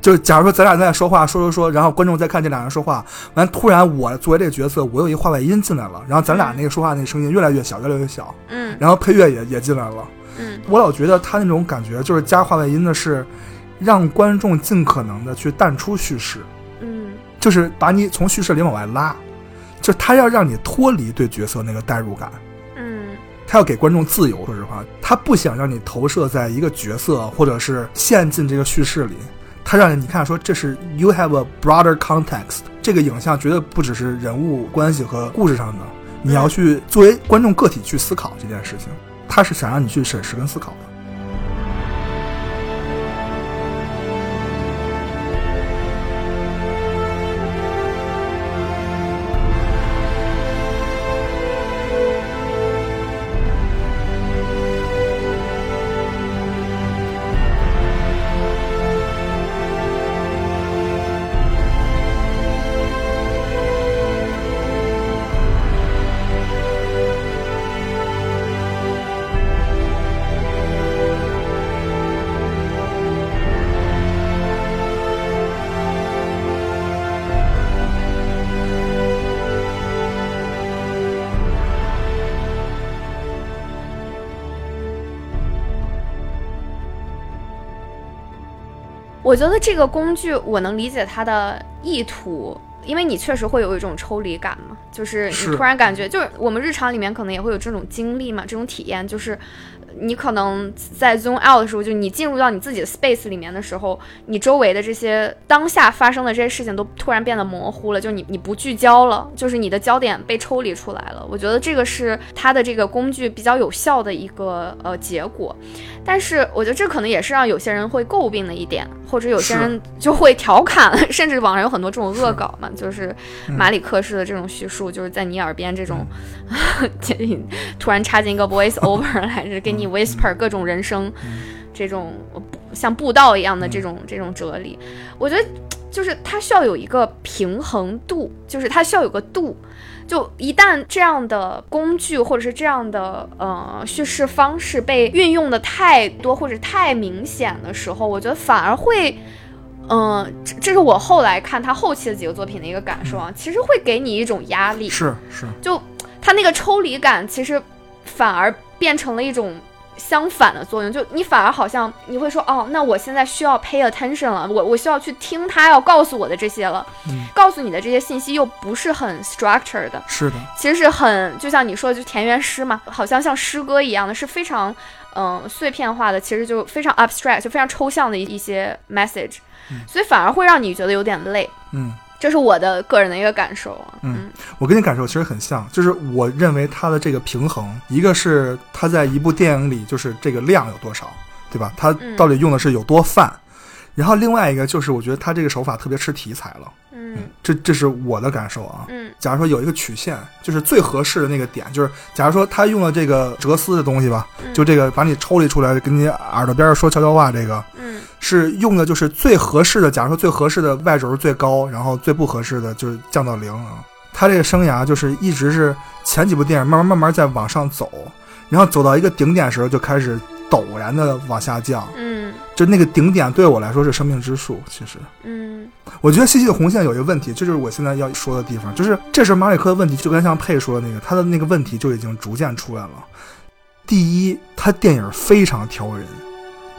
嗯就是假如说咱俩在说话，说说说，然后观众在看这俩人说话，完突然我作为这个角色，我有一话外音进来了，然后咱俩那个说话那个声音越来越小，越来越小，嗯。然后配乐也也进来了。嗯。我老觉得他那种感觉就是加话外音的是，让观众尽可能的去淡出叙事，嗯。就是把你从叙事里往外拉，就是他要让你脱离对角色那个代入感。嗯。他要给观众自由，说实话，他不想让你投射在一个角色或者是陷进这个叙事里，他让你看说这是 you have a broader context，这个影像绝对不只是人物关系和故事上的，你要去作为观众个体去思考这件事情，他是想让你去审视跟思考的。我觉得这个工具我能理解它的意图，因为你确实会有一种抽离感嘛，就是是。你突然感觉，就是我们日常里面可能也会有这种经历嘛，这种体验，就是你可能在 zoom out 的时候，就你进入到你自己的 space 里面的时候，你周围的这些当下发生的这些事情都突然变得模糊了，就你你不聚焦了，就是你的焦点被抽离出来了。我觉得这个是它的这个工具比较有效的一个呃结果。但是我觉得这可能也是让有些人会诟病的一点，或者有些人就会调侃，甚至网上有很多这种恶搞嘛，就是嗯马里克式的这种叙述，就是在你耳边这种 突然插进一个 voice over 来，是给你 whisper 各种人生这种呃像布道一样的这种这种哲理，我觉得就是它需要有一个平衡度，就是它需要有个度。就一旦这样的工具或者是这样的呃叙事方式被运用的太多或者太明显的时候，我觉得反而会，嗯、这这是我后来看他后期的几个作品的一个感受啊，其实会给你一种压力，是是，就他那个抽离感，其实反而变成了一种相反的作用。就你反而好像你会说，哦，那我现在需要 pay attention 了，我我需要去听他要告诉我的这些了。嗯告诉你的这些信息又不是很 structured 的，是的，其实是很就像你说的，就田园诗嘛，好像像诗歌一样的，是非常嗯、碎片化的，其实就非常 abstract，就非常抽象的一一些 message，、所以反而会让你觉得有点累。嗯。这是我的个人的一个感受啊。嗯我跟你感受其实很像，就是我认为它的这个平衡，一个是它在一部电影里就是这个量有多少，对吧？它嗯到底用的是有多泛，然后另外一个就是我觉得他这个手法特别吃题材了，嗯这这是我的感受啊。嗯假如说有一个曲线，就是最合适的那个点，就是假如说他用了这个哲思的东西吧，嗯就这个把你抽离出来，跟你耳朵边上说悄悄话，这个嗯是用的就是最合适的。假如说最合适的 y 轴最高，然后最不合适的就是降到零啊。他这个生涯就是一直是前几部电影慢慢慢慢在往上走，然后走到一个顶点时候就开始陡然的往下降，嗯就那个顶点对我来说是生命之树。其实嗯我觉得《细细的红线》有一个问题，这就是我现在要说的地方，就是这时候马里克的问题就跟像佩说的那个，他的那个问题就已经逐渐出来了。第一，他电影非常挑人，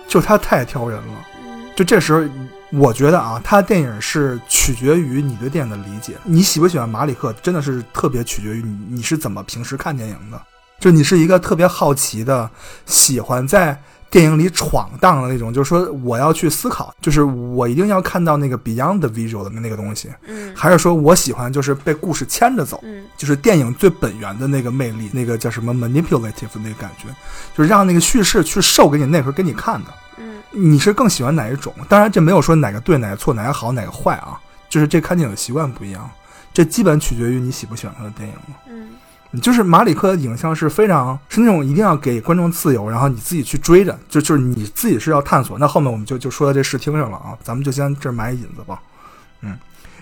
就他太挑人了。嗯就这时候，我觉得啊，他电影是取决于你对电影的理解，你喜不喜欢马里克，真的是特别取决于你你是怎么平时看电影的。就你是一个特别好奇的，喜欢在电影里闯荡的那种，就是说我要去思考，就是我一定要看到那个 beyond the visual 的那个东西，嗯还是说我喜欢就是被故事牵着走，嗯就是电影最本源的那个魅力，那个叫什么 manipulative 的那个感觉，就是让那个叙事去授给你那会儿给你看的。嗯你是更喜欢哪一种？当然，这没有说哪个对、哪个错、哪个好、哪个坏啊，就是这看电影的习惯不一样，这基本取决于你喜不喜欢他的电影了。嗯你就是马里克的影像是非常是那种一定要给观众自由，然后你自己去追着，就就是你自己是要探索。那后面我们就就说到这视听上了啊，咱们就先这儿埋一引子吧，嗯。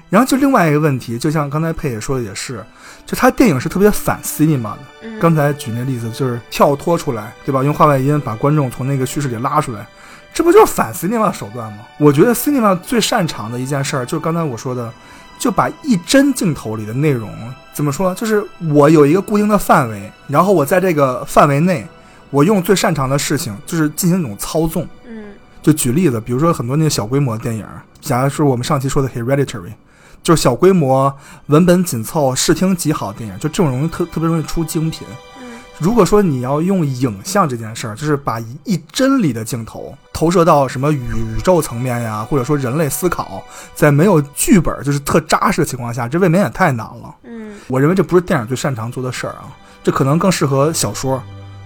然后就另外一个问题，就像刚才佩也说的也是，就他电影是特别反 cinema 的。嗯，刚才举那例子就是跳脱出来，对吧？用话外音把观众从那个叙事里拉出来，这不就是反 cinema 手段吗？我觉得 cinema 最擅长的一件事儿，就是刚才我说的，就把一帧镜头里的内容怎么说？就是我有一个固定的范围，然后我在这个范围内，我用最擅长的事情，就是进行一种操纵。嗯就举例子，比如说很多那个小规模的电影，假如说我们上期说的 Hereditary，就是小规模、文本紧凑、视听极好的电影，就这种容易特特别容易出精品。嗯如果说你要用影像这件事儿，就是把一一帧里的镜头投射到什么宇宙层面呀，或者说人类思考，在没有剧本就是特扎实的情况下，这未免也太难了。嗯我认为这不是电影最擅长做的事儿啊，这可能更适合小说，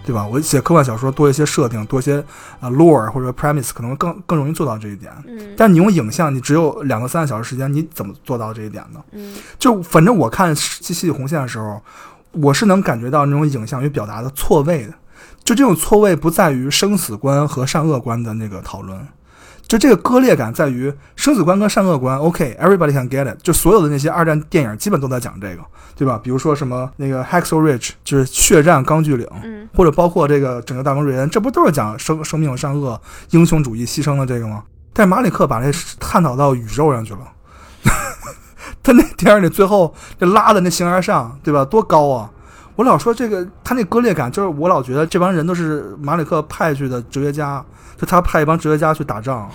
对吧？我写科幻小说多一些设定，多一些啊 lore 或者 premise，可能更更容易做到这一点。嗯但你用影像，你只有两个三个小时时间，你怎么做到这一点呢？嗯就反正我看《细细红线》的时候，我是能感觉到那种影像与表达的错位的。就这种错位不在于生死观和善恶观的那个讨论，就这个割裂感在于生死观跟善恶观。OK，everybody、can get it。就所有的那些二战电影基本都在讲这个，对吧？比如说什么那个 Hacksaw Ridge，就是血战钢锯岭，嗯或者包括这个拯救大公瑞恩，这不都是讲生生命善恶、英雄主义牺牲的这个吗？但是马里克把这探讨到宇宙上去了。他那电影里最后就拉的那形而上，对吧？多高啊！我老说这个他那割裂感，就是我老觉得这帮人都是马里克派去的哲学家，就他派一帮哲学家去打仗，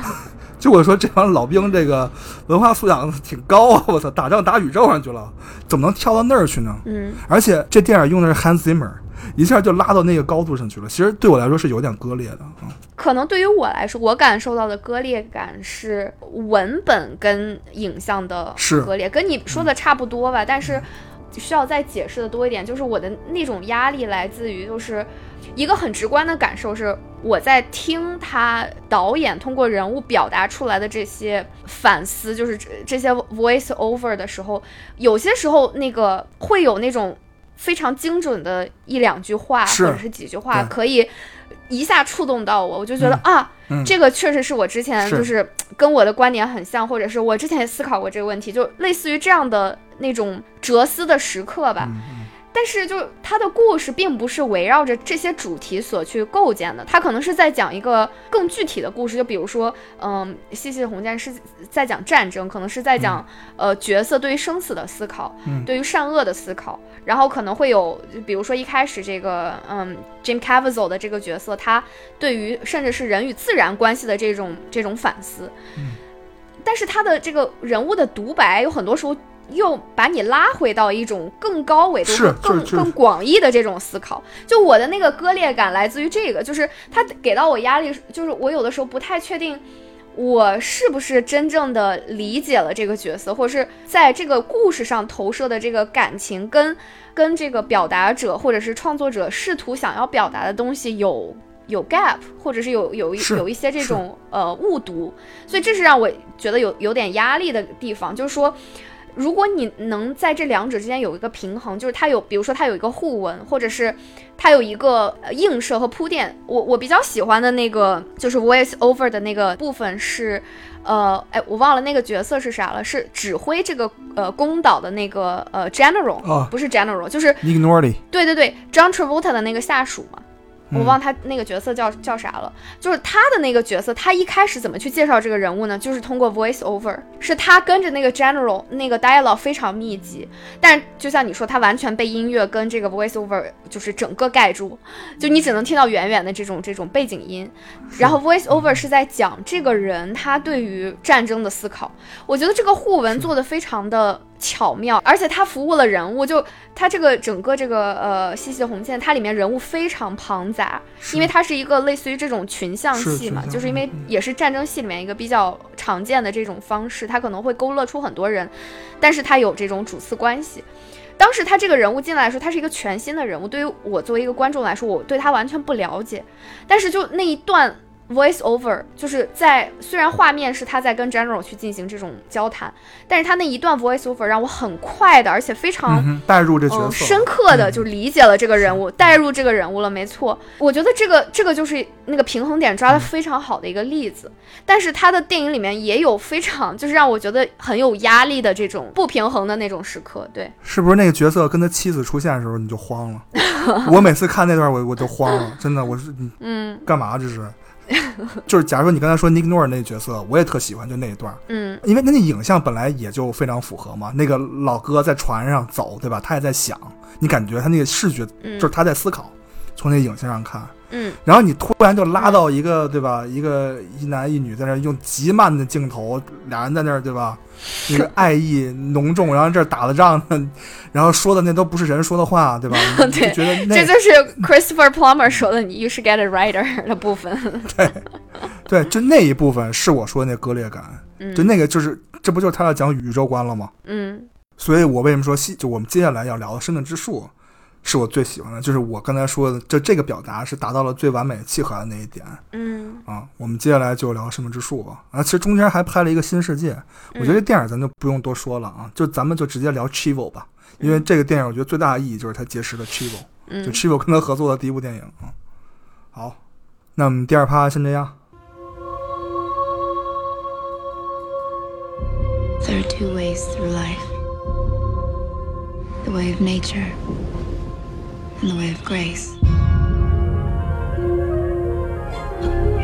就我说这帮老兵这个文化素养挺高啊，我操，打仗打宇宙上去了，怎么能跳到那儿去呢？嗯，而且这电影用的是 Hans Zimmer，一下就拉到那个高度上去了。其实对我来说是有点割裂的啊。可能对于我来说，我感受到的割裂感是文本跟影像的割裂，跟你说的差不多吧。但是需要再解释的多一点，就是我的那种压力来自于，就是一个很直观的感受是，我在听他导演通过人物表达出来的这些反思，就是这这些 voice over 的时候，有些时候那个会有那种非常精准的一两句话或者是几句话，可以一下触动到我，我就觉得、啊。嗯，这个确实是我之前就是跟我的观点很像，或者是我之前也思考过这个问题，就类似于这样的那种哲思的时刻吧。但是就它的故事并不是围绕着这些主题所去构建的，它可能是在讲一个更具体的故事，就比如说，嗯，《细细的红箭》是在讲战争，可能是在讲、呃角色对于生死的思考，嗯。对于善恶的思考，然后可能会有，就比如说一开始这个，嗯，Jim Caviezel 的这个角色，他对于甚至是人与自然关系的这种这种反思，嗯。但是他的这个人物的独白有很多时候又把你拉回到一种更高维度、是更更广义的这种思考。就我的那个割裂感来自于这个，就是他给到我压力，就是我有的时候不太确定。我是不是真正的理解了这个角色，或者是在这个故事上投射的这个感情跟跟这个表达者或者是创作者试图想要表达的东西有有 gap，或者是有有一有一些这种呃误读，所以这是让我觉得有有点压力的地方，就是说。如果你能在这两者之间有一个平衡，就是它有，比如说它有一个互文，或者是它有一个呃映射和铺垫。我我比较喜欢的那个就是 voice over 的那个部分是，呃，哎，我忘了那个角色是啥了，是指挥这个呃宫岛的那个呃 general，、哦不是 general，就是 Ignority，对对对，John Travolta 的那个下属嘛，我嗯忘他那个角色叫叫啥了。就是他的那个角色，他一开始怎么去介绍这个人物呢？就是通过 voice over，是他跟着那个 general 那个 dialogue 非常密集，但就像你说，他完全被音乐跟这个 voice over 就是整个盖住，就你只能听到远远的这种这种背景音。然后 voice over 是在讲这个人他对于战争的思考。我觉得这个互文做的非常的巧妙，而且他服务了人物，就他这个整个这个呃细细的红线，它里面人物非常庞杂，因为它是一个类似于这种群像戏嘛，就是因为嗯也是战争戏里面一个比较常见的这种方式，它可能会勾勒出很多人，但是它有这种主次关系。当时他这个人物进来的时候，他是一个全新的人物，对于我作为一个观众来说，我对他完全不了解。但是就那一段 voice over，就是在虽然画面是他在跟 General 去进行这种交谈，但是他那一段 voice over 让我很快的，而且非常嗯，带入这角嗯，色，深刻的就理解了这个人物，带入这个人物了，没错。我觉得这个这个就是那个平衡点抓的非常好的一个例子。但是他的电影里面也有非常就是让我觉得很有压力的这种不平衡的那种时刻。对，是不是那个角色跟他妻子出现的时候你就慌了？我每次看那段我我就慌了，真的，我是嗯干嘛这是？就是假如说你刚才说 Nick Nor 那角色，我也特喜欢，就那一段，嗯因为那那影像本来也就非常符合嘛。那个老哥在船上走，对吧？他也在想，你感觉他那个视觉嗯，就是他在思考，从那影像上看。嗯然后你突然就拉到一个，对吧？一个一男一女在那用极慢的镜头，俩人在那儿，对吧？那个爱意浓重，然后这儿打了仗呢，然后说的那都不是人说的话，对吧？对觉得这就是 Christopher Plummer 说的，你 you should get a writer 的部分。对对，就那一部分是我说的那割裂感，嗯就那个就是这不就是他要讲宇宙观了吗？嗯所以我为什么说西，就我们接下来要聊的《生命之树》，是我最喜欢的，就是我刚才说的，就这个表达是达到了最完美契合的那一点嗯啊。我们接下来就聊《生命之树》吧。啊，其实中间还拍了一个新世界，我觉得这电影咱就不用多说了啊，就咱们就直接聊 Chivo 吧，因为这个电影我觉得最大的意义就是他结识了 Chivo，就嗯 Chivo 跟他合作的第一部电影啊。好，那我们第二趴先这样。There are two ways through life the way of nature and the way of grace.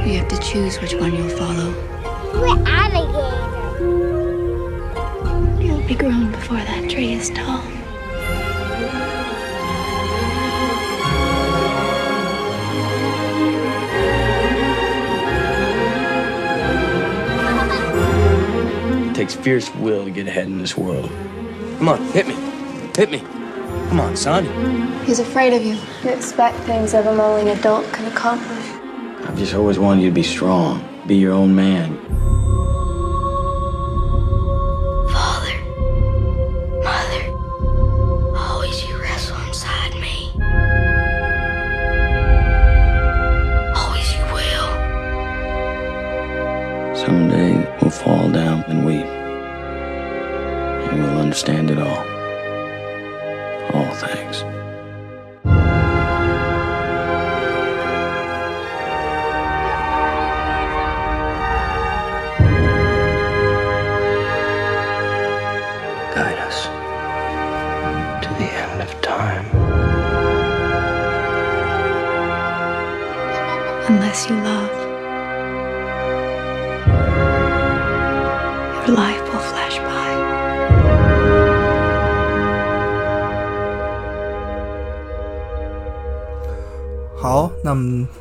You have to choose which one you'll follow. We're alligator. You'll be grown before that tree is tall. It takes fierce will to get ahead in this world. Come on, hit me. Hit me. Come on, son. He's afraid of you. You expect things of him only an adult can accomplish. I've just always wanted you to be strong, be your own man.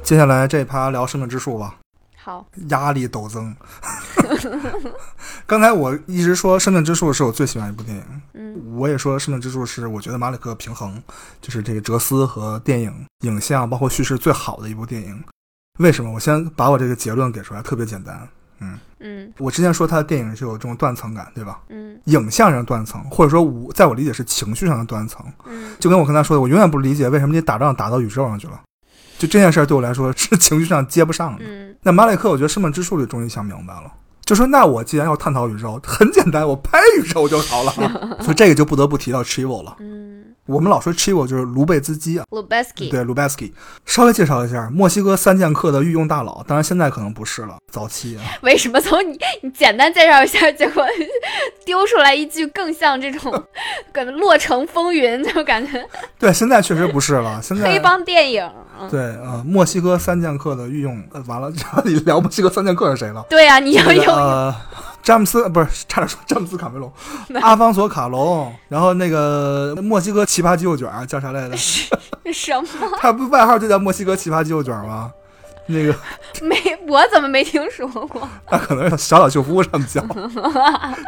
接下来这一趴聊生命之树吧。好，压力陡增。刚才我一直说《生命之树》是我最喜欢的一部电影，嗯我也说《生命之树》是我觉得马里克平衡，就是这个哲思和电影影像包括叙事最好的一部电影。为什么？我先把我这个结论给出来，特别简单。嗯，嗯我之前说他的电影是有这种断层感，对吧？嗯影像上断层，或者说我在我理解是情绪上的断层。嗯就跟我刚才说的，我永远不理解为什么你打仗打到宇宙上去了，就这件事儿对我来说是 情绪上接不上的。嗯那马里克，我觉得《生命之树》里终于想明白了，就说那我既然要探讨宇宙，很简单，我拍宇宙就好了。所以这个就不得不提到 Chivo 了。嗯 我们老说 Chivo 就是卢贝兹基啊，，Lubeski，对，卢贝斯基。稍微介绍一下墨西哥三剑客的御用大佬，当然现在可能不是了，早期啊。为什么从你你简单介绍一下，结果丢出来一句更像这种感觉落成风云，就感觉对，现在确实不是了，现在黑帮电影。嗯对呃，墨西哥三剑客的御用，呃，完了，你聊墨西哥三剑客是谁了？对呀、你要那个有呃，詹姆斯不是差点说詹姆斯卡梅隆，阿方索卡隆，然后那个墨西哥奇葩鸡肉卷儿叫啥来着？什么？他不外号就叫墨西哥奇葩鸡肉卷儿吗？那个没，我怎么没听说过？他可能是小岛秀夫这么叫，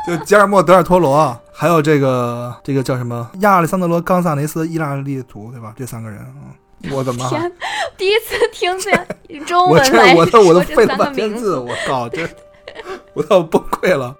就吉尔莫德尔托罗，还有这个这个叫什么亚历桑德罗冈萨雷斯伊拉利图，对吧？这三个人啊，我的妈！天，第一次听见 中文来我都我都说这费了半字，我靠，这我都要崩溃了。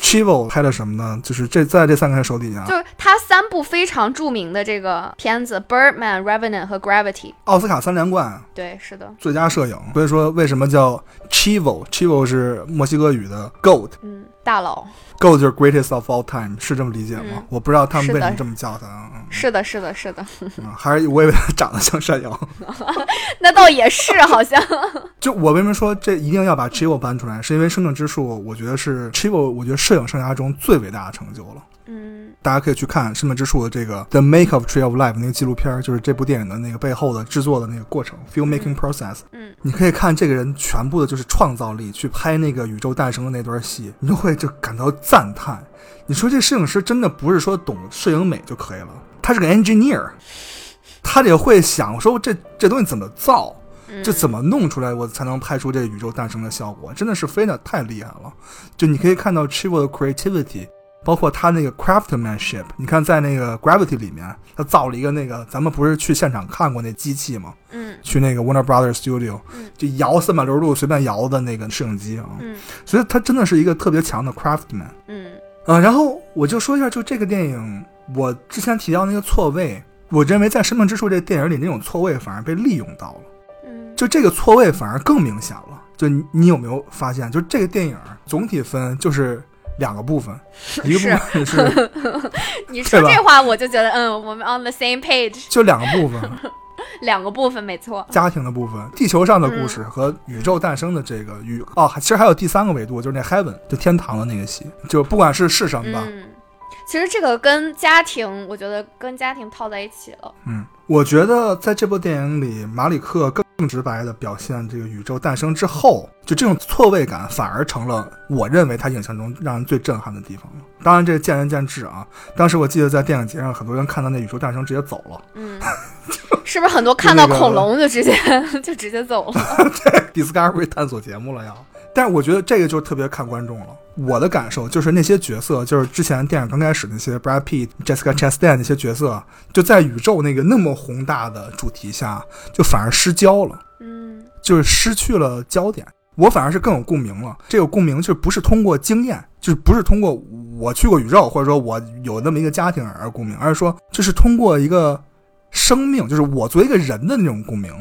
Chivo 拍的什么呢？就是这在这三个人手底下，就是他三部非常著名的这个片子，《Birdman》、《Revenant》和《Gravity》。奥斯卡三连冠，对，是的，最佳摄影。所以说，为什么叫 Chivo？Chivo 是墨西哥语的 goat，goat 嗯，大佬，Go 就是 greatest of all time，是这么理解吗？嗯我不知道他们为什么这么叫他是的，是的，是的，嗯还是我以为他长得像山羊。那倒也是，好像。就我为什么说这一定要把 Chivo 搬出来，是因为《生命之树》，我觉得是 Chivo，我觉得摄影生涯中最伟大的成就了。嗯大家可以去看《生命之树》的这个《The Make of Tree of Life》那个纪录片，就是这部电影的那个背后的制作的那个过程 （filmmaking process）。嗯你可以看这个人全部的就是创造力，去拍那个宇宙诞生的那段戏，你就会就感到赞叹。你说这摄影师真的不是说懂摄影美就可以了，他是个 engineer，他得会想说这这东西怎么造，这怎么弄出来，我才能拍出这宇宙诞生的效果，真的是非常太厉害了。就你可以看到 Chivo 的 creativity，包括他那个 craftsmanship。你看在那个 Gravity 里面，他造了一个那个，咱们不是去现场看过那机器吗？嗯去那个 Warner Brothers Studio，嗯就摇三百六十度随便摇的那个摄影机啊，嗯所以他真的是一个特别强的 craftsman。嗯啊，然后我就说一下，就这个电影，我之前提到那个错位，我认为在《生命之树》这个电影里，那种错位反而被利用到了。嗯，就这个错位反而更明显了。就你你有没有发现，就这个电影总体分就是两个部分，一个部分是。你说这话我就觉得，嗯，我们 on the same page，就两个部分，两个部分没错。家庭的部分，地球上的故事和宇宙诞生的这个宇哦，其实还有第三个维度，就是那 heaven 就天堂的那个戏，就不管是是什么吧，嗯，其实这个跟家庭，我觉得跟家庭套在一起了。嗯，我觉得在这部电影里，马里克更直白的表现这个宇宙诞生之后，就这种错位感反而成了我认为他影像中让人最震撼的地方了。当然，这见仁见智啊。当时我记得在电影节上，很多人看到那宇宙诞生直接走了。嗯，是不是很多看到恐龙就直接 就直接走了？Discovery 探索节目了要，但是我觉得这个就特别看观众了。我的感受就是那些角色，就是之前电影刚开始那些 Brad Pitt、Jessica Chastain 那些角色，就在宇宙那个那么宏大的主题下，就反而失焦了，嗯就是失去了焦点。我反而是更有共鸣了。这个共鸣就不是通过经验，就是不是通过我去过宇宙，或者说我有那么一个家庭而共鸣，而是说就是通过一个生命，就是我作为一个人的那种共鸣。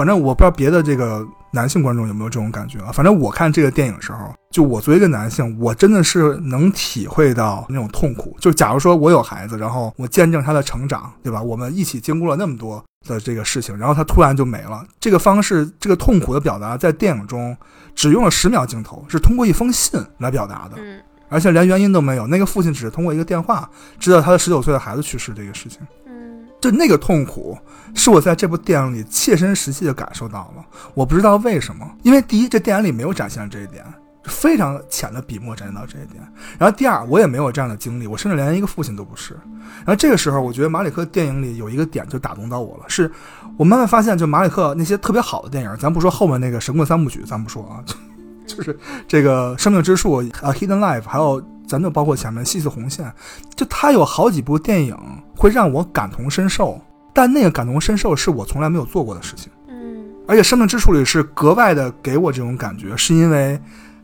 反正我不知道别的这个男性观众有没有这种感觉啊。反正我看这个电影的时候，就我作为一个男性，我真的是能体会到那种痛苦。就假如说我有孩子，然后我见证他的成长，对吧？我们一起经过了那么多的这个事情，然后他突然就没了。这个方式，这个痛苦的表达，在电影中只用了十秒镜头，是通过一封信来表达的，嗯而且连原因都没有。那个父亲只是通过一个电话知道他的十九岁的孩子去世这个事情。嗯就那个痛苦，是我在这部电影里切身实际的感受到了。我不知道为什么，因为第一，这电影里没有展现这一点，非常浅的笔墨展现到这一点。然后第二，我也没有这样的经历，我甚至连一个父亲都不是。然后这个时候，我觉得马里克电影里有一个点就打动到我了，是我慢慢发现，就马里克那些特别好的电影，咱不说后面那个神棍三部曲，咱不说啊，就是这个生命之树啊，Hidden Life，还有咱就包括前面细丝红线，就他有好几部电影会让我感同身受，但那个感同身受是我从来没有做过的事情。嗯而且《生命之树》里是格外的给我这种感觉，是因为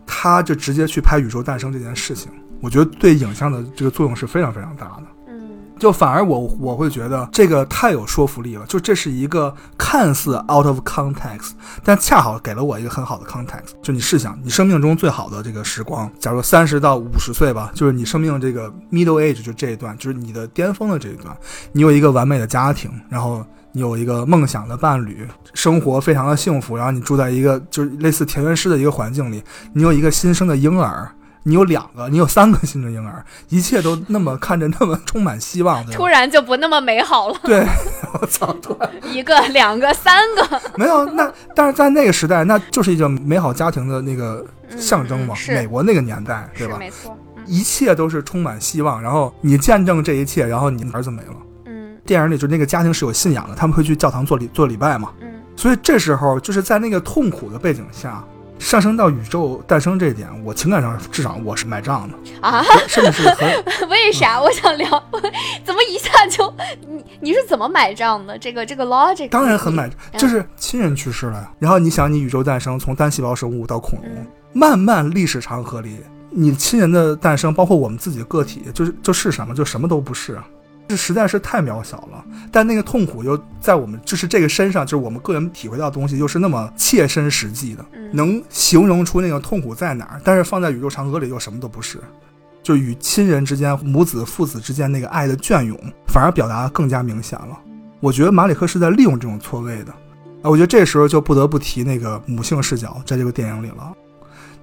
他就直接去拍宇宙诞生这件事情，我觉得对影像的这个作用是非常非常大的。就反而我我会觉得这个太有说服力了，就这是一个看似 out of context，但恰好给了我一个很好的 context。就你试想，你生命中最好的这个时光，假如三十到五十岁吧，就是你生命这个 middle age，就这一段，就是你的巅峰的这一段，你有一个完美的家庭，然后你有一个梦想的伴侣，生活非常的幸福，然后你住在一个就是类似田园诗的一个环境里，你有一个新生的婴儿。你有两个，你有三个新生婴儿，一切都那么看着那么充满希望，突然就不那么美好了，对，我操，突然一个、两个、三个，没有那，但是在那个时代，那就是一个美好家庭的那个象征嘛，嗯是美国那个年代，对是吧？没错。嗯一切都是充满希望，然后你见证这一切，然后你儿子没了。嗯电影里就那个家庭是有信仰的，他们会去教堂做礼做礼拜嘛，嗯所以这时候就是在那个痛苦的背景下。上升到宇宙诞生这一点，我情感上至少我是买账的，啊，甚至是很 为啥？我想聊，怎么一下就你你是怎么买账的？这个这个 logic 当然很买，嗯就是亲人去世了呀。然后你想，你宇宙诞生，从单细胞生物到恐龙，嗯漫漫历史长河里，你亲人的诞生，包括我们自己个体，就是就是什么，就什么都不是，这实在是太渺小了。但那个痛苦又在我们就是这个身上，就是我们个人体会到的东西，又是那么切身实际的，嗯能形容出那个痛苦在哪儿。但是放在宇宙长河里又什么都不是。就与亲人之间、母子、父子之间那个爱的隽永，反而表达得更加明显了。我觉得马里克是在利用这种错位的，啊，我觉得这时候就不得不提那个母性视角在这个电影里了。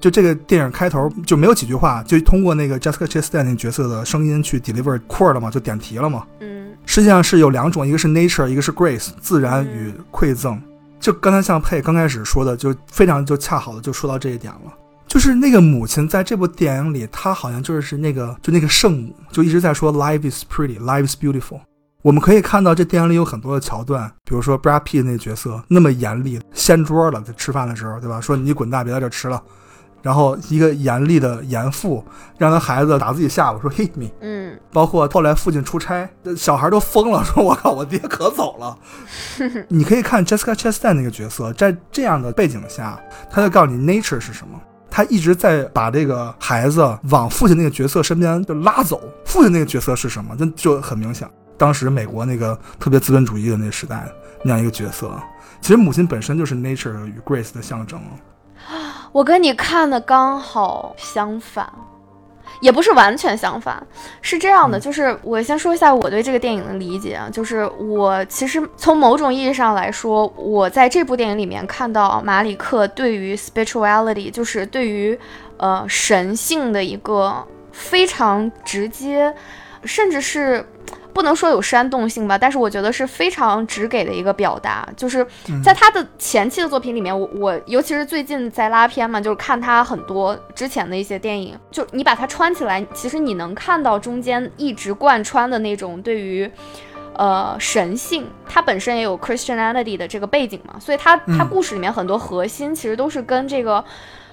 就这个电影开头就没有几句话，就通过那个 Jessica Chastain 那个角色的声音去 deliver core 了嘛，就点题了嘛。嗯实际上是有两种，一个是 nature，一个是 grace，自然与馈赠。就刚才像佩刚开始说的，就非常就恰好的就说到这一点了。就是那个母亲在这部电影里，她好像就是那个就那个圣母，就一直在说 life is pretty, life is beautiful。我们可以看到这电影里有很多的桥段，比如说 Brad Pitt 那个角色那么严厉，掀桌了，在吃饭的时候，对吧？说你滚蛋，别在这吃了。然后一个严厉的严父让他孩子打自己下巴，说 hit me。嗯包括后来父亲出差，小孩都疯了，说：“我靠，我爹可走了。”你可以看 Jessica Chastain 那个角色，在这样的背景下，他就告诉你 nature 是什么。他一直在把这个孩子往父亲那个角色身边就拉走。父亲那个角色是什么？那就很明显，当时美国那个特别资本主义的那个时代那样一个角色。其实母亲本身就是 nature 与 grace 的象征。我跟你看的刚好相反，也不是完全相反，是这样的，嗯就是我先说一下我对这个电影的理解啊，就是我其实从某种意义上来说，我在这部电影里面看到马里克对于 spirituality，就是对于呃神性的一个非常直接，甚至是。不能说有煽动性吧，但是我觉得是非常直给的一个表达，就是在他的前期的作品里面，我我尤其是最近在拉片嘛，就是看他很多之前的一些电影，就你把它穿起来，其实你能看到中间一直贯穿的那种对于。呃，神性，它本身也有 Christianity 的这个背景嘛，所以它它嗯故事里面很多核心其实都是跟这个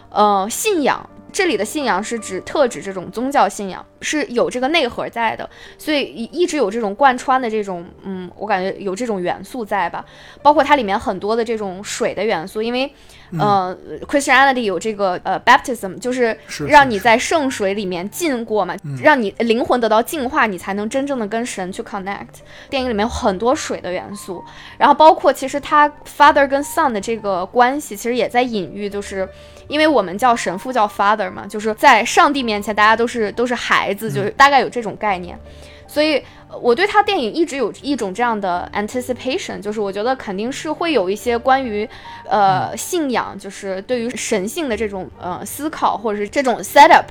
呃信仰。这里的信仰是指特指这种宗教信仰，是有这个内核在的，所以一一直有这种贯穿的这种，嗯，我感觉有这种元素在吧，包括它里面很多的这种水的元素，因为，呃，Christianity 有这个呃 baptism，就是是让你在圣水里面浸过嘛，让你灵魂得到净化，你才能真正的跟神去 connect。电影里面有很多水的元素，然后包括其实他 father 跟 son 的这个关系，其实也在隐喻，就是因为我们叫神父叫 father 嘛，就是在上帝面前大家都是都是孩子，就是大概有这种概念。所以呃我对他电影一直有一种这样的 anticipation，就是我觉得肯定是会有一些关于呃信仰，就是对于神性的这种呃思考，或者是这种 setup。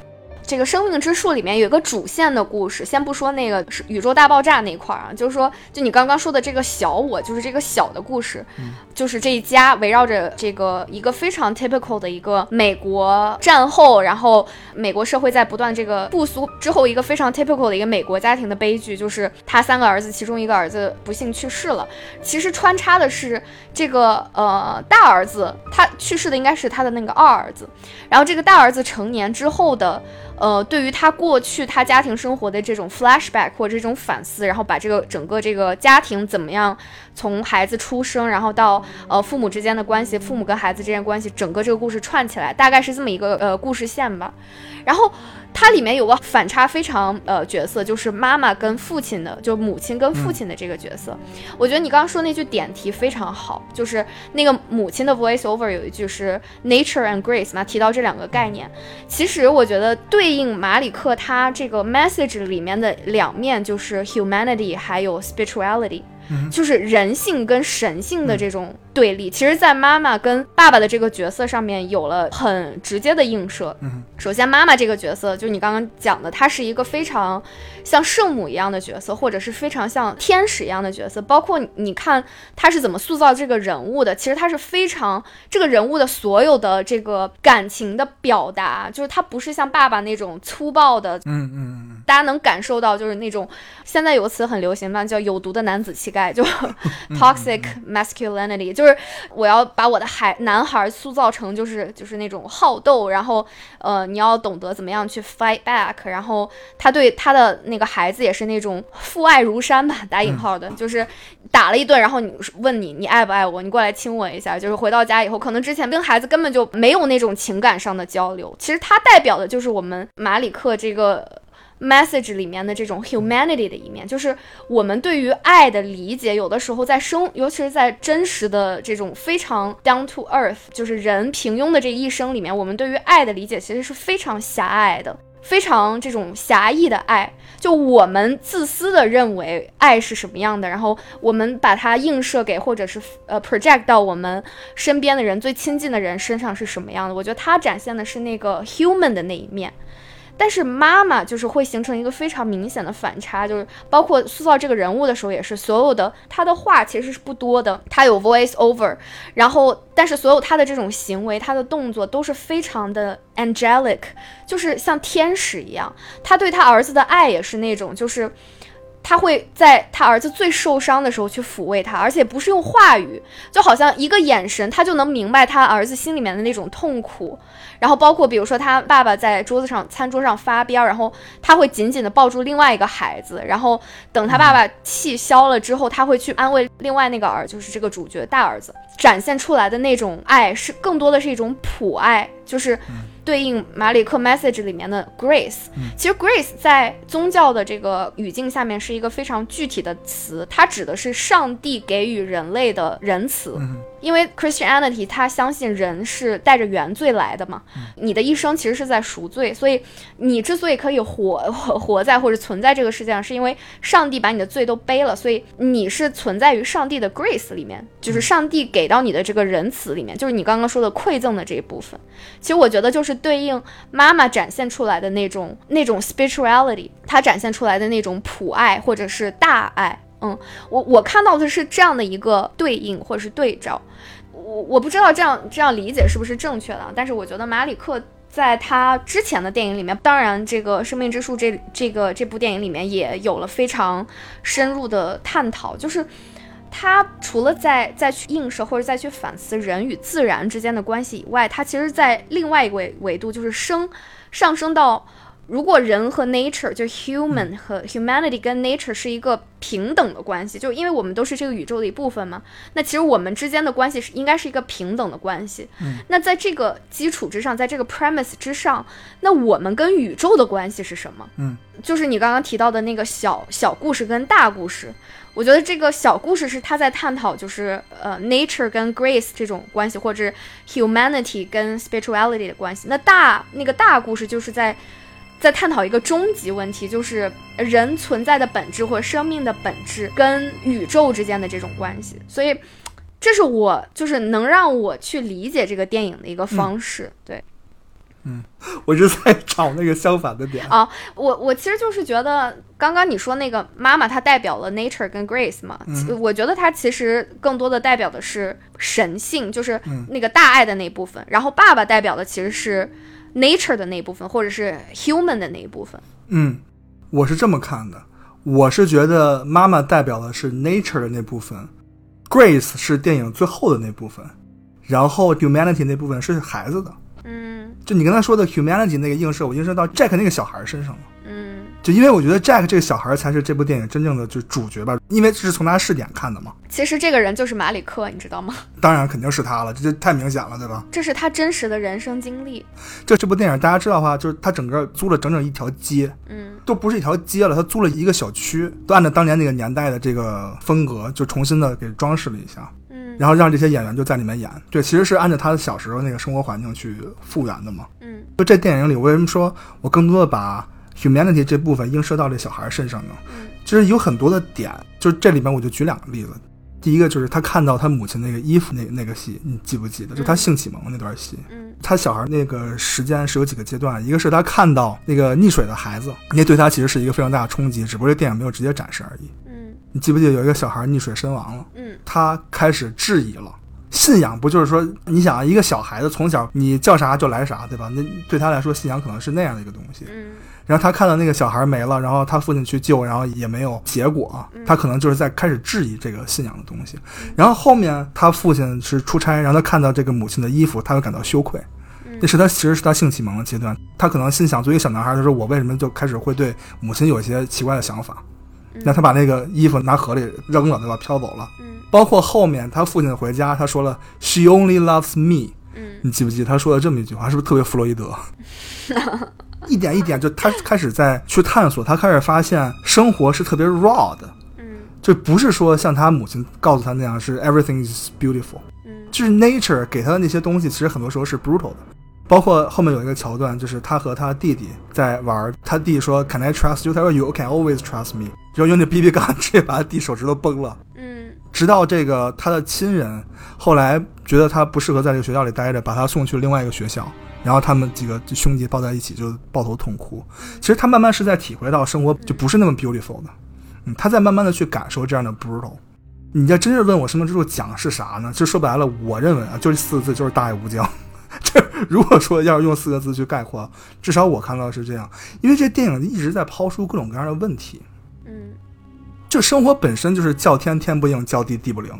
这个《生命之树》里面有一个主线的故事，先不说那个是宇宙大爆炸那一块儿啊，就是说，就你刚刚说的这个小我，就是这个小的故事，就是这一家围绕着这个一个非常 typical 的一个美国战后，然后美国社会在不断这个复苏之后，一个非常 typical 的一个美国家庭的悲剧，就是他三个儿子，其中一个儿子不幸去世了。其实穿插的是这个呃大儿子，他去世的应该是他的那个二儿子，然后这个大儿子成年之后的。呃，对于他过去他家庭生活的这种 flashback 或者这种反思，然后把这个整个这个家庭怎么样，从孩子出生，然后到呃父母之间的关系，父母跟孩子之间关系，整个这个故事串起来，大概是这么一个呃故事线吧。然后它里面有个反差非常呃角色，就是妈妈跟父亲的，就母亲跟父亲的这个角色。我觉得你刚刚说那句点题非常好，就是那个母亲的 voice over 有一句是 nature and grace 嘛，提到这两个概念。其实我觉得对应马里克他这个 message 里面的两面，就是 humanity 还有 spirituality。就是人性跟神性的这种对立，其实，在妈妈跟爸爸的这个角色上面有了很直接的映射。嗯，首先，妈妈这个角色，就你刚刚讲的，她是一个非常像圣母一样的角色，或者是非常像天使一样的角色。包括你看她是怎么塑造这个人物的，其实她是非常这个人物的所有的这个感情的表达，就是她不是像爸爸那种粗暴的，嗯嗯嗯，大家能感受到，就是那种现在有个词很流行嘛，叫有毒的男子气概，就 toxic masculinity，就是我要把我的孩男孩塑造成就是就是那种好斗，然后呃你要懂得怎么样去 fight back，然后他对他的那个孩子也是那种父爱如山吧，打引号的，就是打了一顿，然后你问你你爱不爱我，你过来亲我一下，就是回到家以后，可能之前跟孩子根本就没有那种情感上的交流，其实他代表的就是我们马里克这个。Message 里面的这种 humanity 的一面，就是我们对于爱的理解，有的时候在生，尤其是在真实的这种非常 down to earth，就是人平庸的这一生里面，我们对于爱的理解其实是非常狭隘的，非常这种狭义的爱。就我们自私的认为爱是什么样的，然后我们把它映射给或者是呃 project 到我们身边的人、最亲近的人身上是什么样的。我觉得它展现的是那个 human 的那一面。但是妈妈就是会形成一个非常明显的反差，就是包括塑造这个人物的时候，也是所有的她的话其实是不多的，她有 voice over，然后但是所有她的这种行为，她的动作都是非常的 angelic，就是像天使一样。她对她儿子的爱也是那种，就是他会在他儿子最受伤的时候去抚慰他，而且不是用话语，就好像一个眼神，他就能明白他儿子心里面的那种痛苦。然后包括比如说他爸爸在桌子上餐桌上发飙，然后他会紧紧的抱住另外一个孩子，然后等他爸爸气消了之后，他会去安慰另外那个儿，就是这个主角大儿子，展现出来的那种爱是更多的是一种普爱，就是对应马里克 message 里面的 grace。其实 grace 在宗教的这个语境下面是一个非常具体的词，它指的是上帝给予人类的仁慈。因为 Christianity 它相信人是带着原罪来的嘛，你的一生其实是在赎罪，所以你之所以可以活活 活在或者存在这个世界上，是因为上帝把你的罪都背了，所以你是存在于上帝的 grace 里面，就是上帝给到你的这个仁慈里面，就是你刚刚说的馈赠的这一部分。其实我觉得就是对应妈妈展现出来的那种那种 spirituality，她展现出来的那种普爱或者是大爱。嗯，我我看到的是这样的一个对应或者是对照，我我不知道这样这样理解是不是正确的，但是我觉得马里克在他之前的电影里面，当然这个《生命之树》这这个这部电影里面也有了非常深入的探讨，就是他除了在再去映射或者再去反思人与自然之间的关系以外，他其实在另外一个维维度就是升上升到。如果人和 nature 就 human 和 humanity 跟 nature 是一个平等的关系，就因为我们都是这个宇宙的一部分嘛，那其实我们之间的关系是应该是一个平等的关系。嗯，那在这个基础之上，在这个 premise 之上，那我们跟宇宙的关系是什么？嗯，就是你刚刚提到的那个小小故事跟大故事。我觉得这个小故事是他在探讨，就是呃，nature 跟 grace 这种关系，或者 humanity 跟 spirituality 的关系。那大那个大故事就是在。在探讨一个终极问题，就是人存在的本质或者生命的本质跟宇宙之间的这种关系。所以，这是我就是能让我去理解这个电影的一个方式。对，嗯，我是在找那个相反的点啊。我我其实就是觉得，刚刚你说那个妈妈，她代表了 nature 跟 grace 嘛。嗯，我觉得她其实更多的代表的是神性，就是那个大爱的那部分。然后爸爸代表的其实是。Nature 的那一部分，或者是 human 的那一部分。嗯，我是这么看的。我是觉得妈妈代表的是 nature 的那部分，Grace 是电影最后的那部分，然后 humanity 那部分是孩子的。嗯，就你刚才说的 humanity 那个映射，我映射到 Jack 那个小孩身上了。因为我觉得 Jack 这个小孩才是这部电影真正的就主角吧，因为这是从他视点看的嘛。其实这个人就是马里克，你知道吗？当然肯定是他了，这太明显了，对吧？这是他真实的人生经历。就这部电影，大家知道的话，就是他整个租了整整一条街，嗯，都不是一条街了，他租了一个小区，都按照当年那个年代的这个风格，就重新的给装饰了一下，嗯，然后让这些演员就在里面演。对，其实是按照他的小时候那个生活环境去复原的嘛。嗯，就这电影里，我为什么说我更多的把。Humanity 这部分映射到这小孩身上呢，就是有很多的点，就是这里面我就举两个例子。第一个就是他看到他母亲那个衣服那那个戏，你记不记得？就他性启蒙那段戏。嗯，他小孩那个时间是有几个阶段，一个是他看到那个溺水的孩子，那对他其实是一个非常大的冲击，只不过这电影没有直接展示而已。嗯，你记不记得有一个小孩溺水身亡了？嗯，他开始质疑了。信仰不就是说，你想一个小孩子从小你叫啥就来啥，对吧？那对他来说，信仰可能是那样的一个东西。嗯。然后他看到那个小孩没了，然后他父亲去救，然后也没有结果，他可能就是在开始质疑这个信仰的东西。然后后面他父亲是出差，然后他看到这个母亲的衣服，他会感到羞愧。那是他其实是他性启蒙的阶段，他可能心想，作为一个小男孩，他说我为什么就开始会对母亲有一些奇怪的想法？那他把那个衣服拿河里扔了，对吧？飘走了。包括后面他父亲回家，他说了 “She only loves me”。嗯，你记不记？他说了这么一句话，是不是特别弗洛伊德？一点一点，就他开始在去探索，他开始发现生活是特别 raw 的。嗯，就不是说像他母亲告诉他那样是 everything is beautiful。嗯，就是 nature 给他的那些东西，其实很多时候是 brutal 的。包括后面有一个桥段，就是他和他弟弟在玩，他弟说 Can I trust you？他说 You can always trust me。然后用那 BB 杆直接把他弟手指头崩了。嗯，直到这个他的亲人后来觉得他不适合在这个学校里待着，把他送去另外一个学校。然后他们几个兄弟抱在一起就抱头痛哭。其实他慢慢是在体会到生活就不是那么 beautiful 的，嗯，他在慢慢的去感受这样的 brutal。你要真是问我生命之树讲的是啥呢？其实说白了，我认为啊，就这四个字，就是大爱无疆。这如果说要是用四个字去概括，至少我看到的是这样。因为这电影一直在抛出各种各样的问题。嗯，就生活本身就是叫天天不应，叫地地不灵，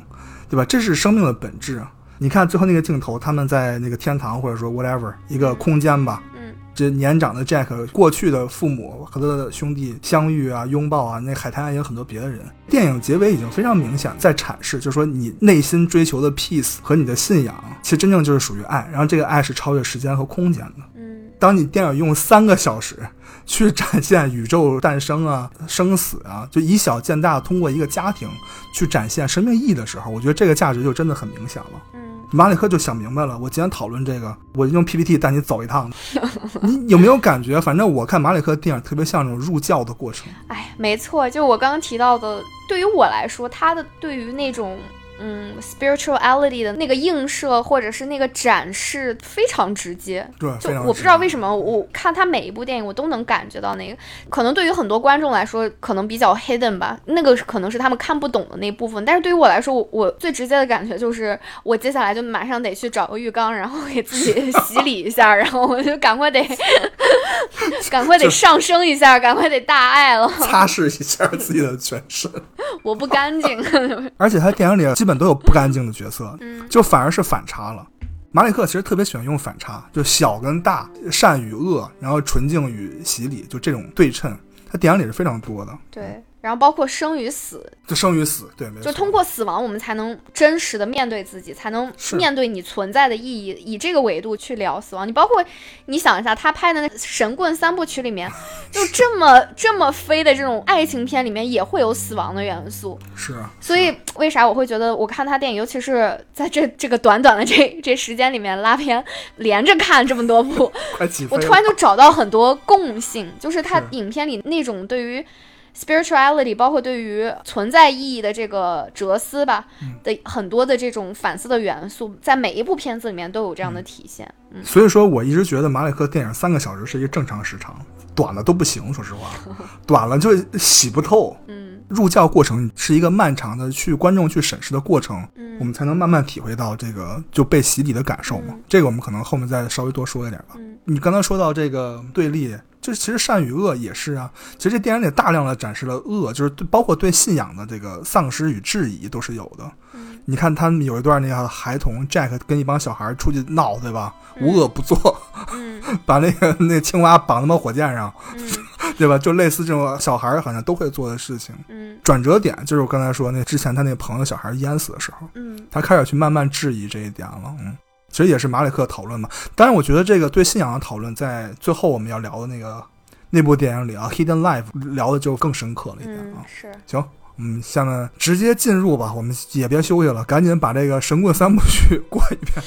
对吧？这是生命的本质啊。你看最后那个镜头，他们在那个天堂或者说 whatever 一个空间吧，嗯，这年长的 Jack 过去的父母和他的兄弟相遇啊，拥抱啊，那海滩也有很多别的人。电影结尾已经非常明显在阐释，就是说你内心追求的 peace 和你的信仰，其实真正就是属于爱，然后这个爱是超越时间和空间的。嗯，当你电影用三个小时去展现宇宙诞生啊、生死啊，就以小见大，通过一个家庭去展现生命意义的时候，我觉得这个价值就真的很明显了。嗯。马里克就想明白了，我今天讨论这个，我用 PPT 带你走一趟。你有没有感觉？反正我看马里克电影特别像那种入教的过程。哎，没错，就我刚刚提到的，对于我来说，他的对于那种嗯，spirituality 的那个映射或者是那个展示非常直接。对，就我不知道为。什么，我看他每一部电影，我都能感觉到那个。可能对于很多观众来说，可能比较 hidden 吧，那个可能是他们看不懂的那部分。但是对于我来说，我我最直接的感觉就是，我接下来就马上得去找个浴缸，然后给自己洗礼一下，然后我就赶快得 赶快得上升一下，赶快得大爱了，擦拭一下自己的全身，我不干净。而且他电影里基本都有不干净的角色，嗯就反而是反差了。马里克其实特别喜欢用反差，就小跟大、善与恶，然后纯净与洗礼，就这种对称，他电影里是非常多的。对，然后包括生与死，就生与死，对，没错。就通过死亡，我们才能真实的面对自己，才能面对你存在的意义，以这个维度去聊死亡。你包括你想一下，他拍的那《神棍》三部曲里面，就这么这么飞的这种爱情片里面，也会有死亡的元素。是啊，所以为啥我会觉得我看他电影，尤其是在这这个短短的这这时间里面拉片连着看这么多部。我突然就找到很多共性，就是他影片里那种对于 spirituality，包括对于存在意义的这个哲思吧、嗯的很多的这种反思的元素，在每一部片子里面都有这样的体现。嗯，所以说我一直觉得马里克电影三个小时是一个正常时长，短了都不行。说实话，短了就洗不透。嗯，入教过程是一个漫长的去观众去审视的过程，嗯我们才能慢慢体会到这个就被洗礼的感受嘛。这个我们可能后面再稍微多说一点吧。嗯你刚才说到这个对立，就其实善与恶也是啊。其实这电影里大量的展示了恶，就是对包括对信仰的这个丧失与质疑都是有的。嗯你看他们有一段那个孩童 Jack 跟一帮小孩出去闹，对吧？无恶不作，嗯 把那个那个青蛙绑他妈火箭上，嗯 对吧？就类似这种小孩好像都会做的事情。嗯转折点就是我刚才说那之前他那朋友小孩淹死的时候，嗯他开始去慢慢质疑这一点了。嗯，其实也是马里克讨论嘛。当然，我觉得这个对信仰的讨论，在最后我们要聊的那个那部电影里啊，《Hidden Life》聊的就更深刻了一点啊。嗯是。行，我们下面直接进入吧，我们也别休息了，赶紧把这个《神棍三部曲》过一遍。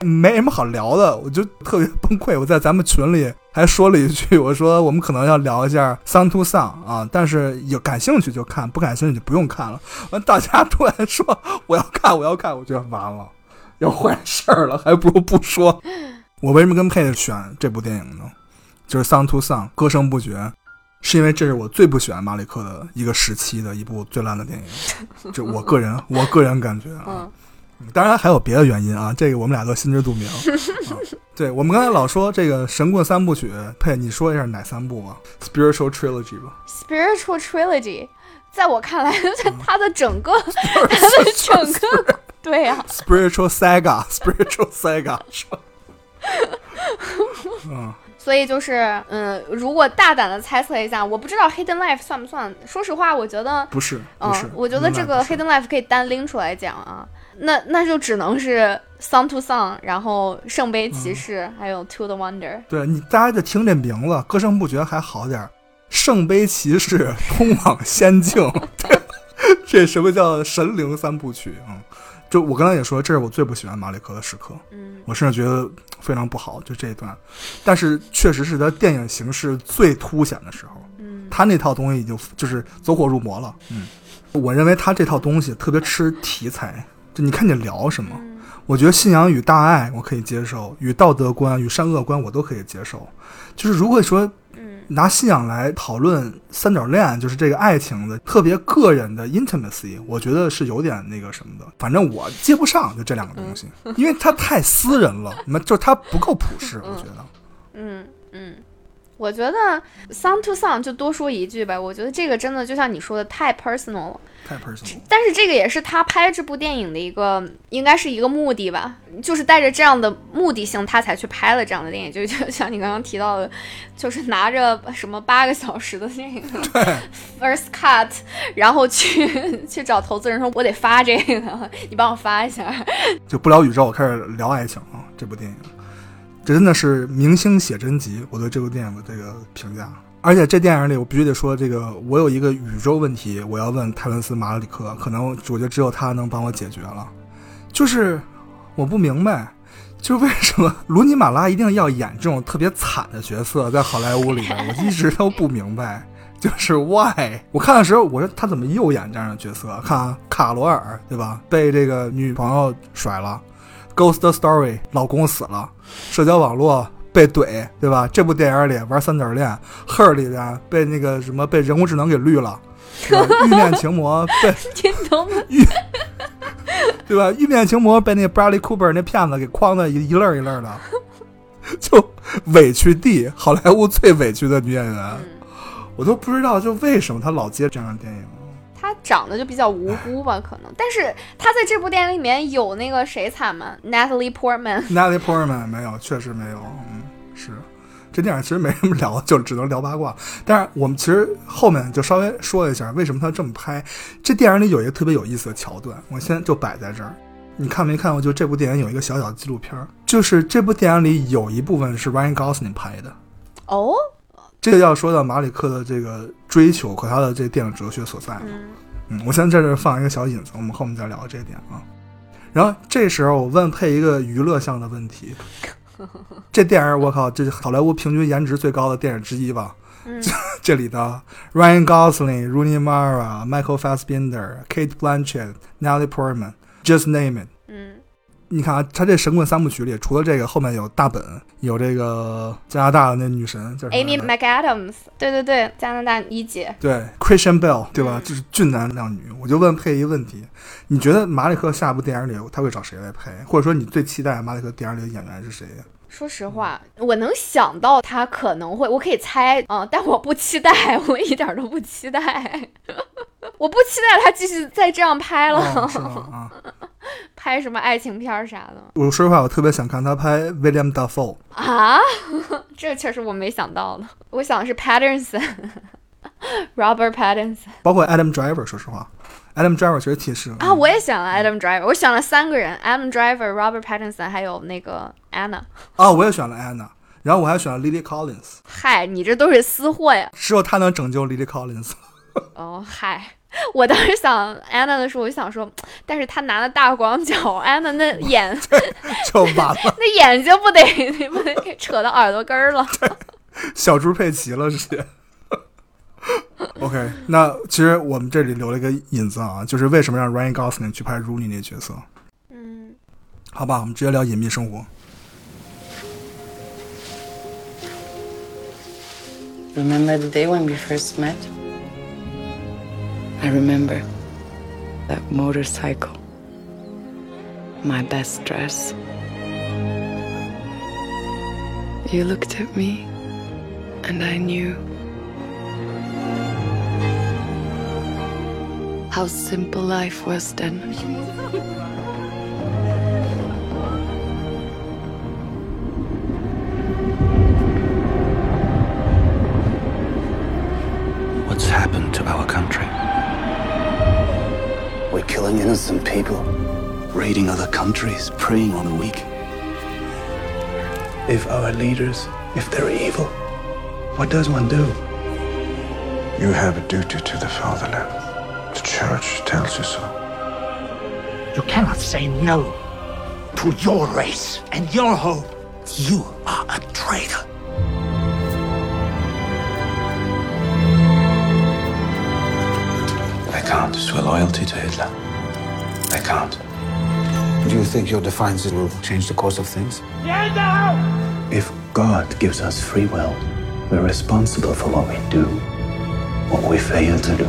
没什么好聊的，我就特别崩溃。我在咱们群里还说了一句，我说我们可能要聊一下《Sound to Sound》啊，但是有感兴趣就看，不感兴趣就不用看了。完，大家突然说我要看，我要看，我觉得完了，要坏事儿了，还不如不说。我为什么跟佩选这部电影呢？就是《Sound to Sound》歌声不绝，是因为这是我最不喜欢马里克的一个时期的一部最烂的电影，就我个人我个人感觉啊。嗯当然还有别的原因啊，这个我们俩都心知肚明。啊、对我们刚才老说这个神棍三部曲，佩，你说一下哪三部吧？Spiritual Trilogy 吧。spiritual trilogy，在我看来，在它的整个，它的 整个，对呀、Spiritual Saga，Spiritual Saga 是吧？嗯，所以就是，嗯，如果大胆的猜测一下，我不知道 Hidden Life 算不算。说实话，我觉得，不是，不嗯是，，我觉得这个 Hidden Life 可以单拎出来讲啊。那那就只能是 Song to Song，然后圣杯骑士，嗯还有 To the Wonder。对你，大家就听这名字，歌声不绝还好点儿。圣杯骑士 通往仙境，这什么叫神灵三部曲啊、嗯？就我刚才也说，这是我最不喜欢马里克的时刻。嗯我甚至觉得非常不好，就这一段。但是确实是他电影形式最凸显的时候，嗯他那套东西已经就是走火入魔了。嗯，我认为他这套东西特别吃题材，就你看你聊什么。嗯我觉得信仰与大爱我可以接受，与道德观与善恶观我都可以接受。就是如果说嗯拿信仰来讨论三角恋，就是这个爱情的特别个人的 intimacy，我觉得是有点那个什么的。反正我接不上就这两个东西，因为它太私人了，那就它不够普世，我觉得。嗯嗯，我觉得 Song to Song 就多说一句吧，我觉得这个真的就像你说的太 personal 了。太 personal。但是这个也是他拍这部电影的一个，应该是一个目的吧，就是带着这样的目的性，他才去拍了这样的电影。就就像你刚刚提到的，就是拿着什么八个小时的那个 first cut，然后去去找投资人说，我得发这个，你帮我发一下。就不聊宇宙，开始聊爱情啊！这部电影，这真的是明星写真集。我对这部电影的这个评价。而且这电影里，我必须得说，这个我有一个宇宙问题，我要问泰伦斯·马里克，可能我觉得只有他能帮我解决了。就是我不明白，就为什么卢尼马拉一定要演这种特别惨的角色，在好莱坞里边，我一直都不明白。就是 why？我看的时候，我说他怎么又演这样的角色？看啊，卡罗尔对吧？被这个女朋友甩了，Ghost Story 老公死了，社交网络被怼对吧？这部电影里玩三角恋，Her 里边被那个什么被人工智能给绿了，对吧欲面情魔被？对吧？玉面情魔被那 Bradley Cooper 那骗子给框的一一愣一愣的，就委屈地，好莱坞最委屈的女演员，我都不知道就为什么她老接这样的电影。他长得就比较无辜吧，可能。但是他在这部电影里面有那个谁惨吗？Natalie Portman。Natalie Portman 没有，确实没有，嗯，是。这电影其实没什么聊，就只能聊八卦。但是我们其实后面就稍微说一下，为什么他这么拍。这电影里有一个特别有意思的桥段，我现在就摆在这儿。你看没看过？就这部电影有一个小小的纪录片，就是这部电影里有一部分是 Ryan Gosling 拍的。哦，这个要说到马里克的这个追求和他的这个电影哲学所在了。嗯嗯，我先在这儿放一个小引子，我们后面再聊这一点啊。然后这时候我问配一个娱乐向的问题：这电影我靠，这是好莱坞平均颜值最高的电影之一吧？嗯这里的 Ryan Gosling、Rooney Mara、Michael Fassbender、Kate Blanchett、Natalie Portman，just name it。嗯你看啊，他这神棍三部曲里，除了这个，后面有大本，有这个加拿大的那女神叫什么来，Amy 着 McAdams，对对对，加拿大一姐。对，Christian Bale，对吧？嗯就是俊男靓女。我就问佩一个问题：你觉得马里克下部电影里他会找谁来配？或者说你最期待马里克电影里的演员是谁呀？说实话，我能想到他可能会，我可以猜，嗯，但我不期待，我一点都不期待，我不期待他继续再这样拍了，哦，是吗？啊，拍什么爱情片儿啥的我说实话，我特别想看他拍 William Dafoe。啊，这确实我没想到的，我想的是 Patterson，Robert Pattinson 包括 Adam Driver，说实话，Adam Driver 其实挺适合啊，我也想了 Adam Driver，我选了三个人，Adam Driver、Robert Pattinson 还有那个 Anna。啊，我也选了 Anna，然后我还选了 Lily Collins，嗨，你这都是私货呀！只有他能拯救 Lily Collins。哦，嗨，我当时想 Anna 的时候，我就想说，但是她拿了大广角，Anna 那眼 就完了，那眼睛不得不得给扯到耳朵根儿了。小猪佩奇了，直接。OK，那其实我们这里留了一个引子啊，就是为什么让 Ryan Gosling 去拍 Rooney 那角色？嗯，好吧，我们直接聊隐秘生活。Remember the day when we first met? I remember that motorcycle, my best dress. You looked at me, and I knew how simple life was then. What's happened to our country? We're killing innocent people, raiding other countries, preying on the weak. If our leaders, if they're evil, what does one do? You have a duty to the fatherland. The church tells you so. You cannot say no to your race and your hope. You are a traitor. Can't swear loyalty to Hitler. I can't. Do you think your defiance will change the course of things? If God gives us free will, we're responsible for what we do, what we fail to do.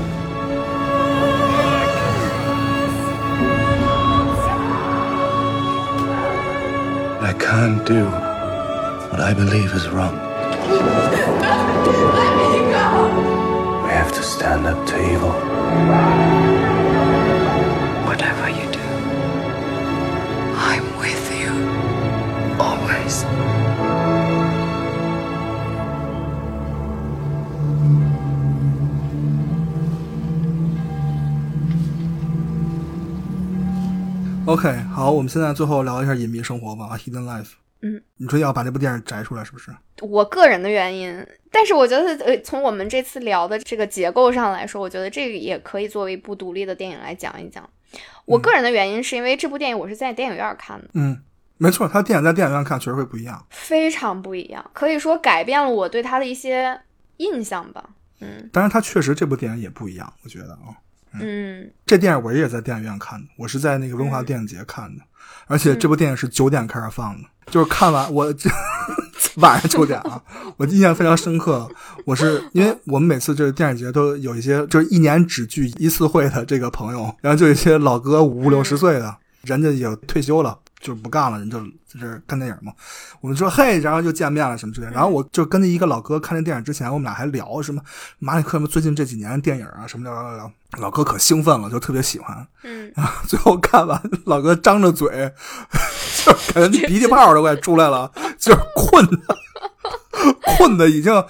I can't do what I believe is wrong. We have to stand up to evil. Whatever you do, I'm with you. Always. OK，好，我们现在最后聊一下隐秘生活吧，Hidden Life。 嗯，你说要把这部电影摘出来，是不是？我个人的原因，但是我觉得，呃，从我们这次聊的这个结构上来说，我觉得这个也可以作为一部独立的电影来讲一讲。我个人的原因是因为这部电影我是在电影院看的，嗯，没错，他电影在电影院看确实会不一样。非常不一样，可以说改变了我对他的一些印象吧。嗯当然，他确实这部电影也不一样，我觉得啊。嗯这电影我也在电影院看的，我是在那个文化电影节看的，而且这部电影是九点开始放的，就是看完我这晚上九点啊，我印象非常深刻。我是因为我们每次就是电影节都有一些就是一年只聚一次会的这个朋友，然后就有一些老哥五六十岁的，人家也退休了。就不干了，人就在这儿看电影嘛。我们说嘿，然后就见面了什么之类的。然后我就跟那一个老哥看那电影之前，我们俩还聊什么马里克什么最近这几年电影啊什么聊聊聊。老哥可兴奋了，就特别喜欢。嗯，然后最后看完，老哥张着嘴，就感觉鼻涕泡都快出来了，就是困的，困的已经。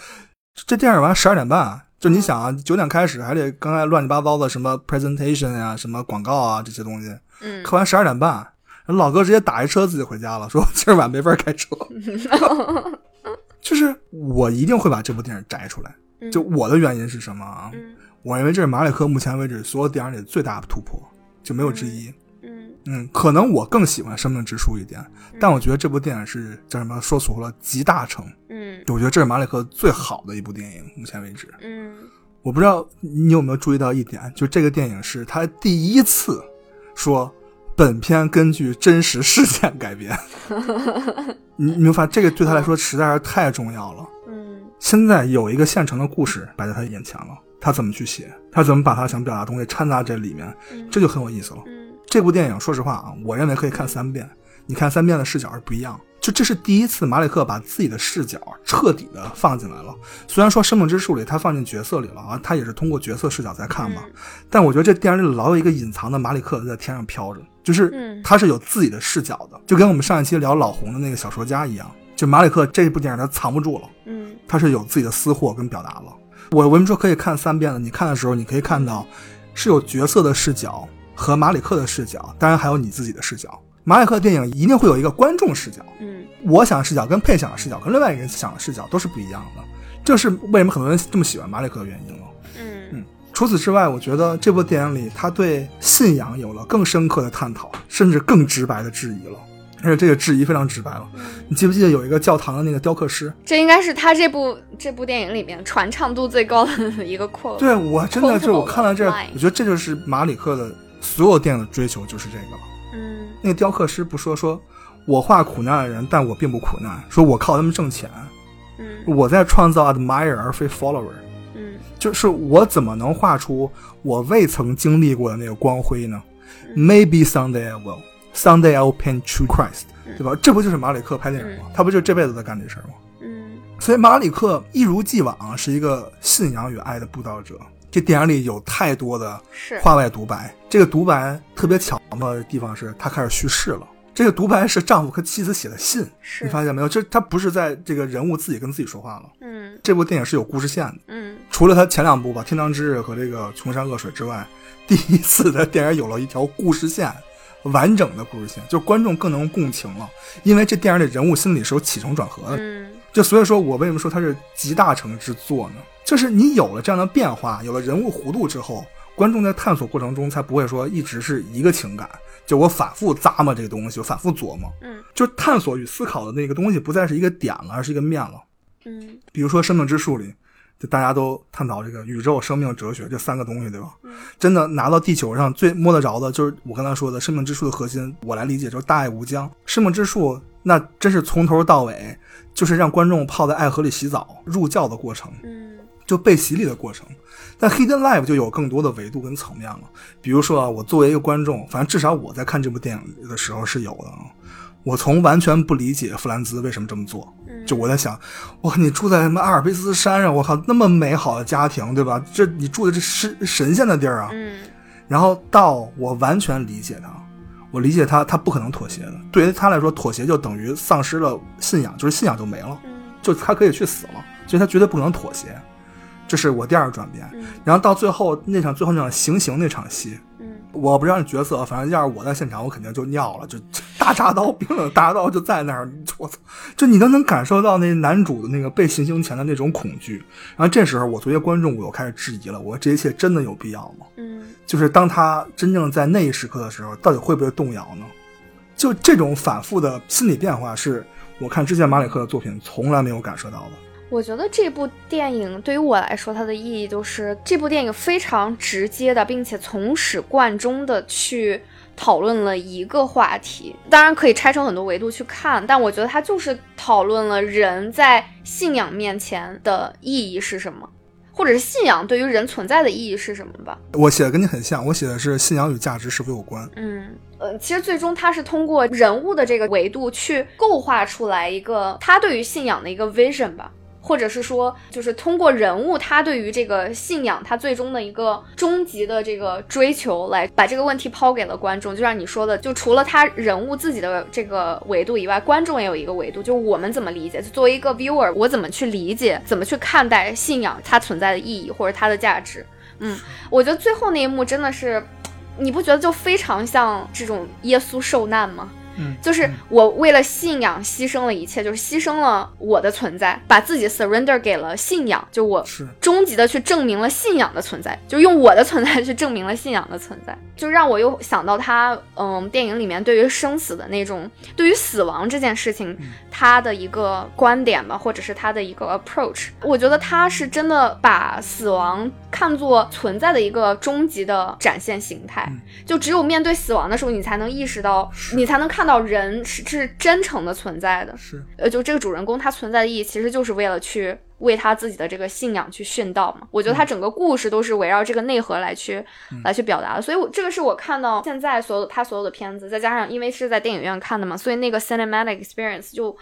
这电影完十二点半，就你想啊，九点开始还得刚才乱七八糟的什么 presentation 呀、什么广告啊这些东西，嗯，看完十二点半。老哥直接打一车自己回家了，说今儿晚没法开车。就是我一定会把这部电影摘出来。就我的原因是什么啊？我认为这是马里克目前为止所有电影里最大的突破，就没有之一。嗯嗯，可能我更喜欢《生命之树》一点，但我觉得这部电影是叫什么？说俗了，集大成。嗯，我觉得这是马里克最好的一部电影，目前为止。嗯，我不知道你有没有注意到一点，就这个电影是他第一次说。本片根据真实事件改编，你你没发现这个对他来说实在是太重要了。嗯，现在有一个现成的故事摆在他眼前了，他怎么去写，他怎么把他想表达的东西掺杂这里面，这就很有意思了。嗯，这部电影说实话啊，我认为可以看三遍，你看三遍的视角是不一样。就这是第一次马里克把自己的视角彻底的放进来了。虽然说《生命之树》里他放进角色里了啊，他也是通过角色视角在看嘛。但我觉得这电影里老有一个隐藏的马里克在天上飘着，就是他是有自己的视角的，就跟我们上一期聊老红的那个小说家一样。就马里克这部电影他藏不住了，嗯，他是有自己的私货跟表达了。我为什么说可以看三遍了？你看的时候你可以看到是有角色的视角和马里克的视角，当然还有你自己的视角。马里克电影一定会有一个观众视角，嗯，我想的视角跟配想的视角跟另外一个人想的视角都是不一样的，这是为什么很多人这么喜欢马里克的原因了。嗯嗯，除此之外，我觉得这部电影里他对信仰有了更深刻的探讨，甚至更直白的质疑了，而且这个质疑非常直白了。你记不记得有一个教堂的那个雕刻师？这应该是他这部这部电影里面传唱度最高的 一个 quote。对我真的就我看了这，我觉得这就是马里克的所有电影的追求，就是这个了。嗯，那个雕刻师不说说，我画苦难的人，但我并不苦难，说我靠他们挣钱。嗯，我在创造 admire 而非 follower。嗯，就是我怎么能画出我未曾经历过的那个光辉呢、嗯、？Maybe someday I will, someday I will paint true Christ，、嗯、对吧？这不就是马里克拍电影吗？嗯、他不就这辈子在干这事儿吗？嗯，所以马里克一如既往是一个信仰与爱的布道者。这电影里有太多的话外独白，这个独白特别巧妙的地方是，他开始叙事了。这个独白是丈夫和妻子写的信，你发现没有？这他不是在这个人物自己跟自己说话了。嗯，这部电影是有故事线的。嗯，除了他前两部吧，《天堂之日》和这个《穷山恶水》之外，第一次的电影有了一条故事线，完整的故事线，就观众更能共情了。因为这电影里人物心理是有起承转合的。嗯，就所以说我为什么说它是集大成之作呢？就是你有了这样的变化，有了人物弧度之后，观众在探索过程中才不会说一直是一个情感，就我反复咂摸这个东西，我反复琢磨，嗯，就探索与思考的那个东西不再是一个点了，而是一个面了，嗯，比如说《生命之树》里，就大家都探讨这个宇宙、生命、哲学这三个东西，对吧？嗯，真的拿到地球上最摸得着的，就是我刚才说的《生命之树》的核心，我来理解就是大爱无疆，《生命之树》那真是从头到尾就是让观众泡在爱河里洗澡、入教的过程，嗯。就被洗礼的过程，但 Hidden Life 就有更多的维度跟层面了。比如说啊，我作为一个观众，反正至少我在看这部电影的时候是有的。我从完全不理解弗兰兹为什么这么做，就我在想，哇，你住在什么阿尔卑斯山上，我靠，那么美好的家庭，对吧？这你住的这是神仙的地儿啊。嗯。然后到我完全理解他，我理解他，他不可能妥协的。对于他来说，妥协就等于丧失了信仰，就是信仰就没了，就他可以去死了，所以他绝对不可能妥协。这是我第二个转变，嗯、然后到最后那场最后那场行刑那场戏，嗯，我不知道你角色，反正要是我在现场，我肯定就尿了，就 大铡刀，冰冷大铡刀就在那儿，我操，就你都能感受到那男主的那个被行刑前的那种恐惧。然后这时候我作为观众，我又开始质疑了，我说这一切真的有必要吗？嗯，就是当他真正在那一时刻的时候，到底会不会动摇呢？就这种反复的心理变化，是我看之前马里克的作品从来没有感受到的。我觉得这部电影对于我来说，它的意义就是这部电影非常直接的，并且从始贯终的去讨论了一个话题。当然可以拆成很多维度去看，但我觉得它就是讨论了人在信仰面前的意义是什么，或者是信仰对于人存在的意义是什么吧。我写的跟你很像，我写的是信仰与价值是否有关。嗯，呃，其实最终他是通过人物的这个维度去构画出来一个他对于信仰的一个 vision 吧。或者是说，就是通过人物他对于这个信仰，他最终的一个终极的这个追求，来把这个问题抛给了观众。就像你说的，就除了他人物自己的这个维度以外，观众也有一个维度，就是我们怎么理解？就作为一个 viewer，我怎么去理解，怎么去看待信仰它存在的意义或者它的价值？嗯，我觉得最后那一幕真的是，你不觉得就非常像这种耶稣受难吗？嗯，就是我为了信仰牺牲了一切，就是牺牲了我的存在，把自己 surrender 给了信仰，就我是。终极的去证明了信仰的存在，就用我的存在去证明了信仰的存在，就让我又想到他，嗯，电影里面对于生死的那种，对于死亡这件事情，他的一个观点吧，或者是他的一个 approach，我觉得他是真的把死亡看作存在的一个终极的展现形态，就只有面对死亡的时候，你才能意识到，你才能看到人是是真诚的存在的，是，呃，就这个主人公他存在的意义，其实就是为了去为他自己的这个信仰去殉道嘛。我觉得他整个故事都是围绕这个内核来去、来去表达的，所以我这个是我看到现在所有他所有的片子，再加上因为是在电影院看的嘛，所以那个 cinematic experience 就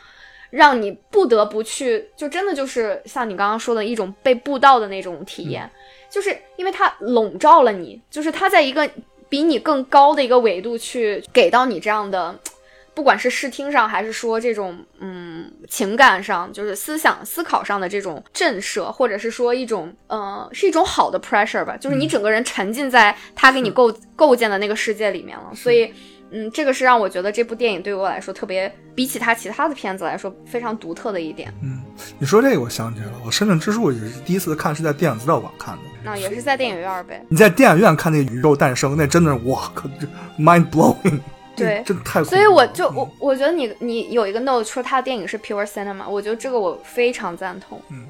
让你不得不去，就真的就是像你刚刚说的一种被布道的那种体验，就是因为它笼罩了你，就是它在一个比你更高的一个维度去给到你这样的。不管是视听上，还是说这种嗯情感上，就是思想思考上的这种震慑，或者是说一种呃是一种好的 pressure 吧，就是你整个人沉浸在他给你构构建的那个世界里面了。所以嗯，这个是让我觉得这部电影对于我来说特别，比起他其他的片子来说非常独特的一点。嗯，你说这个我想起来了，我《生命之树》也是第一次看是在电影资料馆看的，那也是在电影院呗。你在电影院看那个宇宙诞生，那真的是哇靠这，mind blowing。对，真的太。所以我就我我觉得你你有一个 note 说他的电影是 pure cinema，我觉得这个我非常赞同。嗯，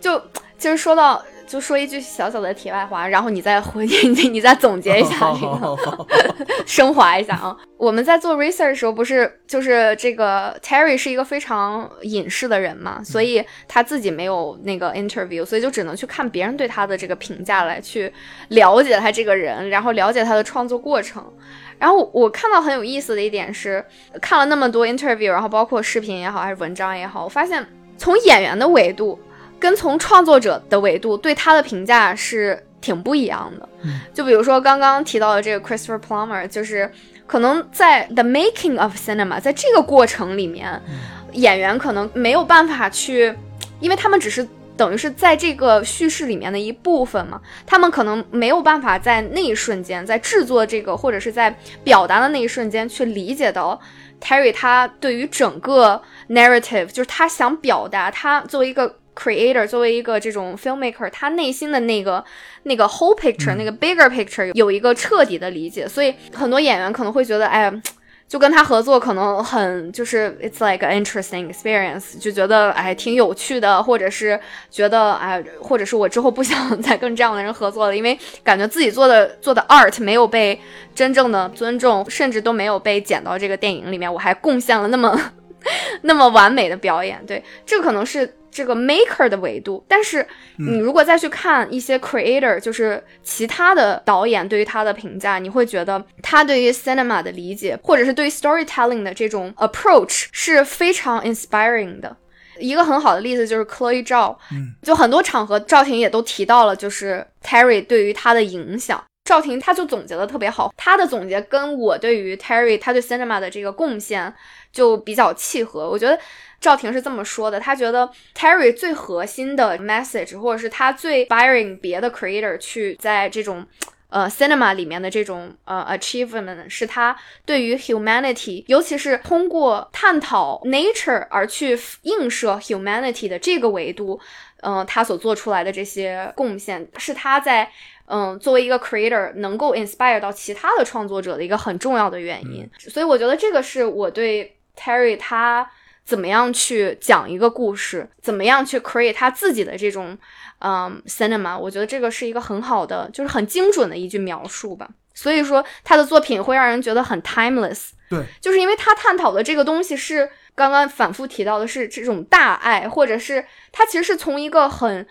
就其实说到就说一句小小的题外话，然后你再回你你再总结一下 这个，升华一下啊。我们在做 research 的时候，不是就是这个 Terry 是一个非常隐士的人嘛，所以他自己没有那个 interview，所以就只能去看别人对他的这个评价来去了解他这个人，然后了解他的创作过程。然后我看到很有意思的一点是，看了那么多 interview，然后包括视频也好，还是文章也好，我发现从演员的维度跟从创作者的维度对他的评价是挺不一样的。就比如说刚刚提到的这个 Christopher Plummer，就是可能在 the making of cinema，在这个过程里面，演员可能没有办法去，因为他们只是。等于是在这个叙事里面的一部分嘛，他们可能没有办法在那一瞬间，在制作这个或者是在表达的那一瞬间去理解到 Terry 他对于整个 narrative，就是他想表达，他作为一个 creator，作为一个这种 filmmaker，他内心的那个那个 whole picture，那个 bigger picture 有一个彻底的理解，所以很多演员可能会觉得，哎。就跟他合作可能很就是 it's like an interesting experience，就觉得哎挺有趣的，或者是觉得哎，或者是我之后不想再跟这样的人合作了，因为感觉自己做的做的 art 没有被真正的尊重，甚至都没有被剪到这个电影里面，我还贡献了那么 那么完美的表演，对，这可能是。这个 maker 的维度，但是你如果再去看一些 creator，就是其他的导演对于他的评价，你会觉得他对于 cinema 的理解，或者是对于 storytelling 的这种 approach 是非常 inspiring 的。一个很好的例子就是 Chloe Zhao，就很多场合赵婷也都提到了，就是 Terry 对于他的影响。赵婷他就总结的特别好，他的总结跟我对于 Terry 他对 cinema 的这个贡献就比较契合。我觉得。赵婷是这么说的，他觉得 Terry 最核心的 message，或者是他最 inspiring 别的 creator 去在这种呃 cinema 里面的这种呃 achievement，是他对于 humanity，尤其是通过探讨 nature 而去映射 humanity 的这个维度，嗯，他所做出来的这些贡献，是他在嗯作为一个 creator 能够 inspire 到其他的创作者的一个很重要的原因。所以我觉得这个是我对 Terry 他。怎么样去讲一个故事，怎么样去 create 他自己的这种嗯 cinema，我觉得这个是一个很好的，就是很精准的一句描述吧。所以说他的作品会让人觉得很 timeless，对，就是因为他探讨的这个东西是刚刚反复提到的是这种大爱，或者是他其实是从一个很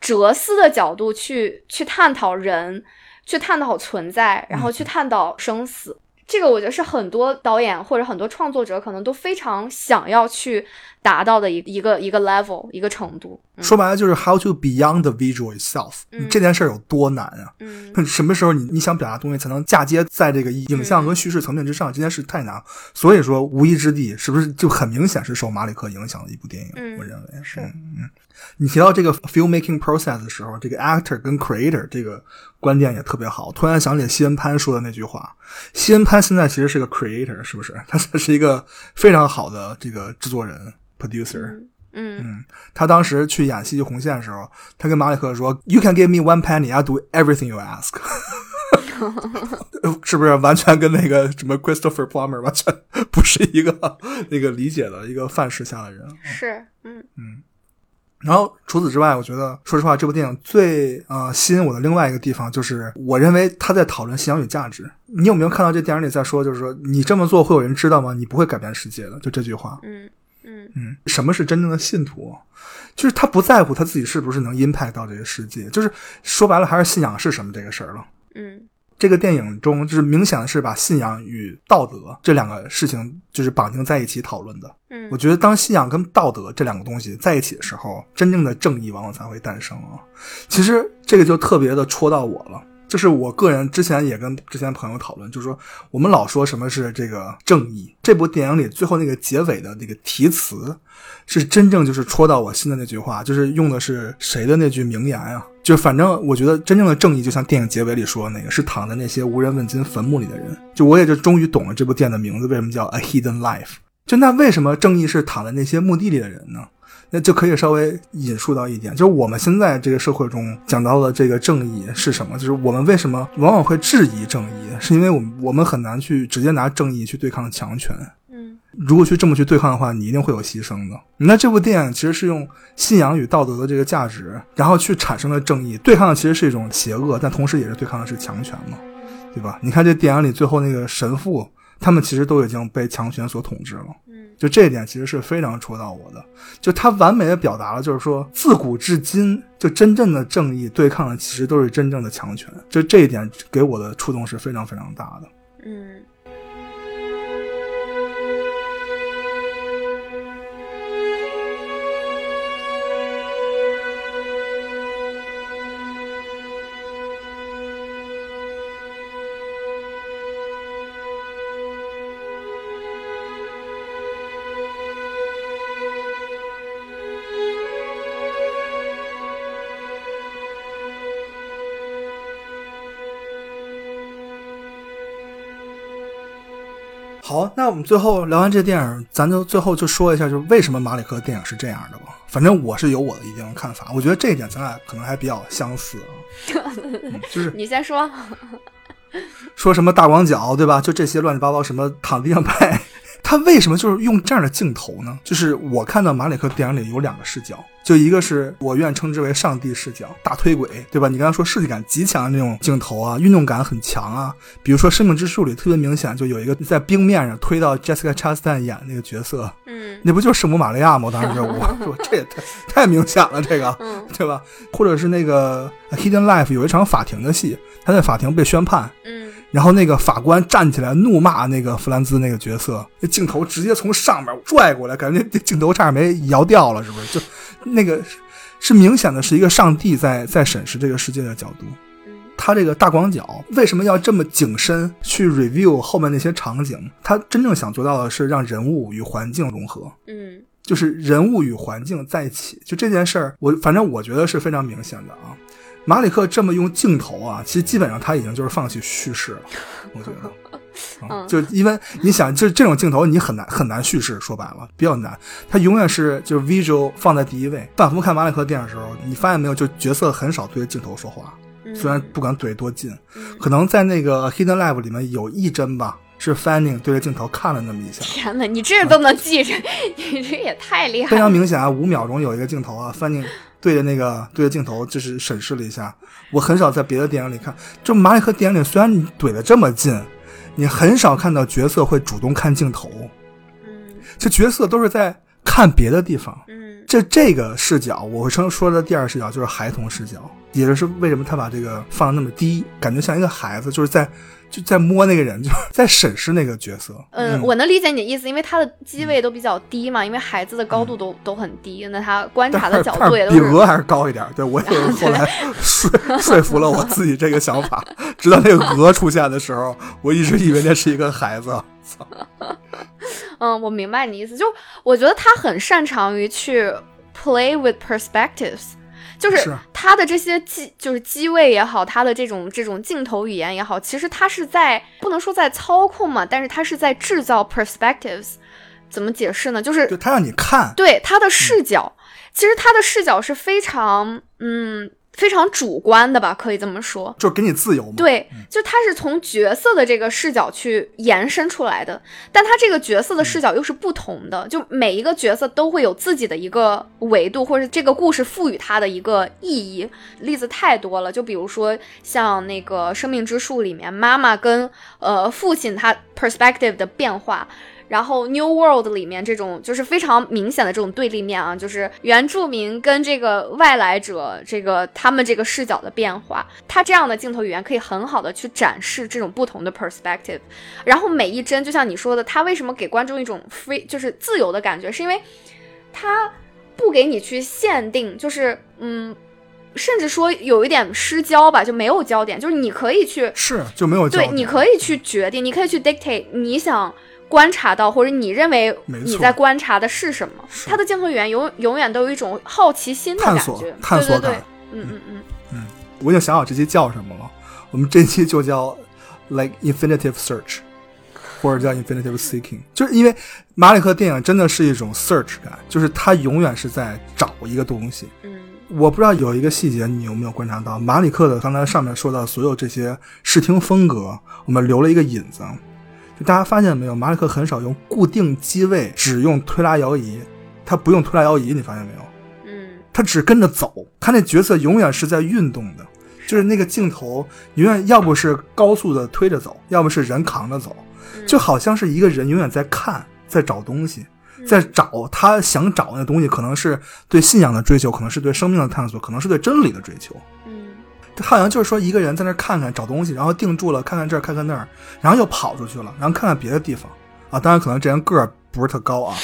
哲思的角度去去探讨人，去探讨存在，然后去探讨生死。这个我觉得是很多导演或者很多创作者可能都非常想要去达到的一一个一个 level 一个程度。嗯说白了就是 how to beyond the visual itself，、嗯这件事儿有多难啊？嗯 什么时候你你想表达东西才能嫁接在这个影像和叙事层面之上？这件事太难。所以说，《无依之地》是不是就很明显是受马里克影响的一部电影？嗯我认为是嗯嗯。你提到这个 filmmaking process 的时候，这个 actor 跟 creator 这个观点也特别好。突然想起西恩潘说的那句话：西恩潘现在其实是个 creator，是不是？他是一个非常好的这个制作人 producer。嗯嗯，他当时去演《戏剧红线》的时候，他跟马里克说：“You can give me one penny, I'll do everything you ask。”是不是完全跟那个什么 Christopher Plummer 完全不是一个 那个理解的一个范式下的人？是，嗯嗯然后除此之外，我觉得说实话，这部电影最呃吸引我的另外一个地方就是，我认为他在讨论信仰与价值。你有没有看到这电影里在说，就是说你这么做会有人知道吗？你不会改变世界的，就这句话。嗯嗯嗯，什么是真正的信徒？就是他不在乎他自己是不是能 impact 到这个世界，就是说白了还是信仰是什么这个事儿了。嗯这个电影中，就是明显的是把信仰与道德这两个事情就是绑定在一起讨论的。嗯我觉得当信仰跟道德这两个东西在一起的时候，真正的正义往往才会诞生啊。其实这个就特别的戳到我了。就是我个人之前也跟之前朋友讨论，就是说我们老说什么是这个正义，这部电影里最后那个结尾的那个题词，是真正就是戳到我心的那句话，就是用的是谁的那句名言啊？就反正我觉得真正的正义，就像电影结尾里说的那个，是躺在那些无人问津坟墓里的人。就我也就终于懂了这部电影的名字为什么叫 A Hidden Life。就那为什么正义是躺在那些墓地里的人呢？那就可以稍微引述到一点，就是我们现在这个社会中讲到的这个正义是什么？就是我们为什么往往会质疑正义，是因为我们我们很难去直接拿正义去对抗强权。嗯如果去这么去对抗的话，你一定会有牺牲的。那这部电影其实是用信仰与道德的这个价值，然后去产生了正义，对抗的其实是一种邪恶，但同时也是对抗的是强权嘛，对吧？你看这电影里最后那个神父，他们其实都已经被强权所统治了。嗯就这一点其实是非常戳到我的，就他完美的表达了，就是说自古至今，就真正的正义对抗的其实都是真正的强权，就这一点给我的触动是非常非常大的。嗯好，那我们最后聊完这电影，咱就最后就说一下，就是为什么马里克的电影是这样的吧。反正我是有我的一定的看法，我觉得这一点咱俩可能还比较相似就是你先说。说什么大广角，对吧？就这些乱七八糟什么躺地上拍，他为什么就是用这样的镜头呢？就是我看到马里克电影里有两个视角，就一个是我愿称之为上帝视角，大推轨，对吧？你刚才说设计感极强的那种镜头啊，运动感很强啊。比如说《生命之树》里特别明显，就有一个在冰面上推到 Jessica Chastain 演那个角色，嗯那不就是圣母玛利亚吗？我当时就我 说这也太太明显了，这个，嗯对吧？或者是那个《Hidden Life》有一场法庭的戏，他在法庭被宣判，嗯然后那个法官站起来怒骂那个弗兰兹那个角色，那镜头直接从上面拽过来，感觉那 镜头差点没摇掉了，是不是？就那个是明显的是一个上帝在在审视这个世界的角度。他这个大广角为什么要这么景深去 review 后面那些场景？他真正想做到的是让人物与环境融合。嗯就是人物与环境在一起，就这件事儿，我反正我觉得是非常明显的啊。马里克这么用镜头啊，其实基本上他已经就是放弃叙事了，我觉得。啊，就因为你想，就这种镜头你很难很难叙事，说白了比较难。它永远是就是 visual 放在第一位。反复看马里克电影的时候，你发现没有，就角色很少对着镜头说话，虽然不管怼多近，可能在那个 Hidden Life 里面有一帧吧，是 Fanning 对着镜头看了那么一下，天哪，你这都能记着，你这也太厉害了非常。明显啊，五秒钟有一个镜头啊，Fanning 对着那个对着镜头就是审视了一下。我很少在别的电影里看，就马里克电影里，虽然你怼得这么近，你很少看到角色会主动看镜头，嗯这角色都是在看别的地方。嗯这这个视角，我会称说的第二视角就是孩童视角，也就是为什么他把这个放得那么低，感觉像一个孩子，就是在就在摸那个人，就 在审视那个角色。嗯，我能理解你的意思，因为他的机位都比较低嘛，因为孩子的高度都、都很低，那他观察的角度也都比鹅还是高一点。对我也是后来 说说服了我自己这个想法，直到那个鹅出现的时候，我一直以为那是一个孩子。嗯，我明白你的意思，就我觉得他很擅长于去 play with perspectives，就是是他的这些机就是机位也好，他的这种这种镜头语言也好，其实他是在不能说在操控嘛，但是他是在制造 perspectives。怎么解释呢？就是就他让你看，对他的视角，其实他的视角是非常嗯非常主观的吧，可以这么说。就给你自由嘛。对，就他是从角色的这个视角去延伸出来的，但他这个角色的视角又是不同的，就每一个角色都会有自己的一个维度，或者这个故事赋予他的一个意义。例子太多了，就比如说像那个《生命之树》里面，妈妈跟呃父亲他 perspective 的变化。然后 New World 里面这种就是非常明显的这种对立面啊，就是原住民跟这个外来者这个他们这个视角的变化，它这样的镜头语言可以很好的去展示这种不同的 perspective。然后每一帧就像你说的，它为什么给观众一种 free 就是自由的感觉，是因为它不给你去限定，就是嗯。甚至说有一点失焦吧，就没有焦点，就是你可以去是就没有焦对，你可以去决定，你可以去 dictate 你想观察到或者你认为你在观察的是什么。他的镜头语言永永远都有一种好奇心的感探索觉，探索对对对感，嗯。嗯嗯，嗯，我已经想好这期叫什么了。我们这期就叫 like infinitive search，或者叫 infinitive seeking，就是因为马里克电影真的是一种 search 感，就是他永远是在找一个东西。嗯，我不知道有一个细节你有没有观察到，马里克的刚才上面说到所有这些视听风格，我们留了一个引子。就大家发现没有，马里克很少用固定机位，只用推拉摇移，他不用推拉摇移，你发现没有？嗯，他只跟着走，他那角色永远是在运动的，就是那个镜头永远要不是高速的推着走，要么是人扛着走，就好像是一个人永远在看，在找东西，在找他想找那东西，可能是对信仰的追求，可能是对生命的探索，可能是对真理的追求。好像就是说一个人在那儿看看找东西，然后定住了，看看这儿，看看那儿，然后又跑出去了，然后看看别的地方啊。当然，可能这人个儿不是特高啊，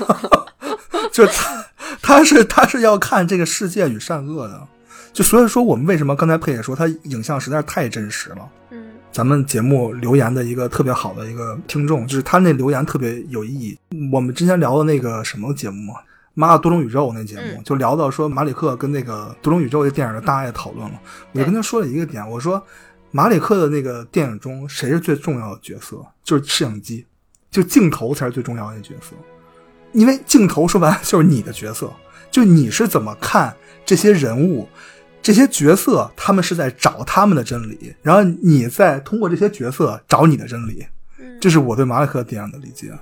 就他他是他是要看这个世界与善恶的。就所以说，我们为什么刚才佩姐说他影像实在是太真实了？嗯，咱们节目留言的一个特别好的一个听众，就是他那留言特别有意义。我们之前聊的那个什么节目啊？妈的多重宇宙那节目，嗯就聊到说马里克跟那个多重宇宙这电影的大爱讨论了。我就跟他说了一个点，我说马里克的那个电影中谁是最重要的角色？就是摄影机，就镜头才是最重要的角色。因为镜头说白了就是你的角色，就你是怎么看这些人物、这些角色，他们是在找他们的真理，然后你再通过这些角色找你的真理。这是我对马里克电影的理解。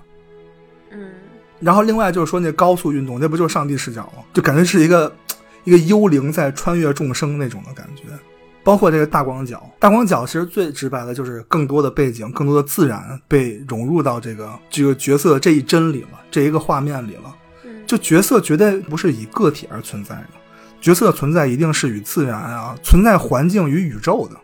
嗯，然后另外就是说那高速运动，那不就是上帝视角吗？就感觉是一个一个幽灵在穿越众生那种的感觉。包括这个大广角，大广角其实最直白的就是更多的背景、更多的自然被融入到这个这个角色这一帧里了，这一个画面里了。就角色绝对不是以个体而存在的，角色的存在一定是与自然啊、存在环境与宇宙的。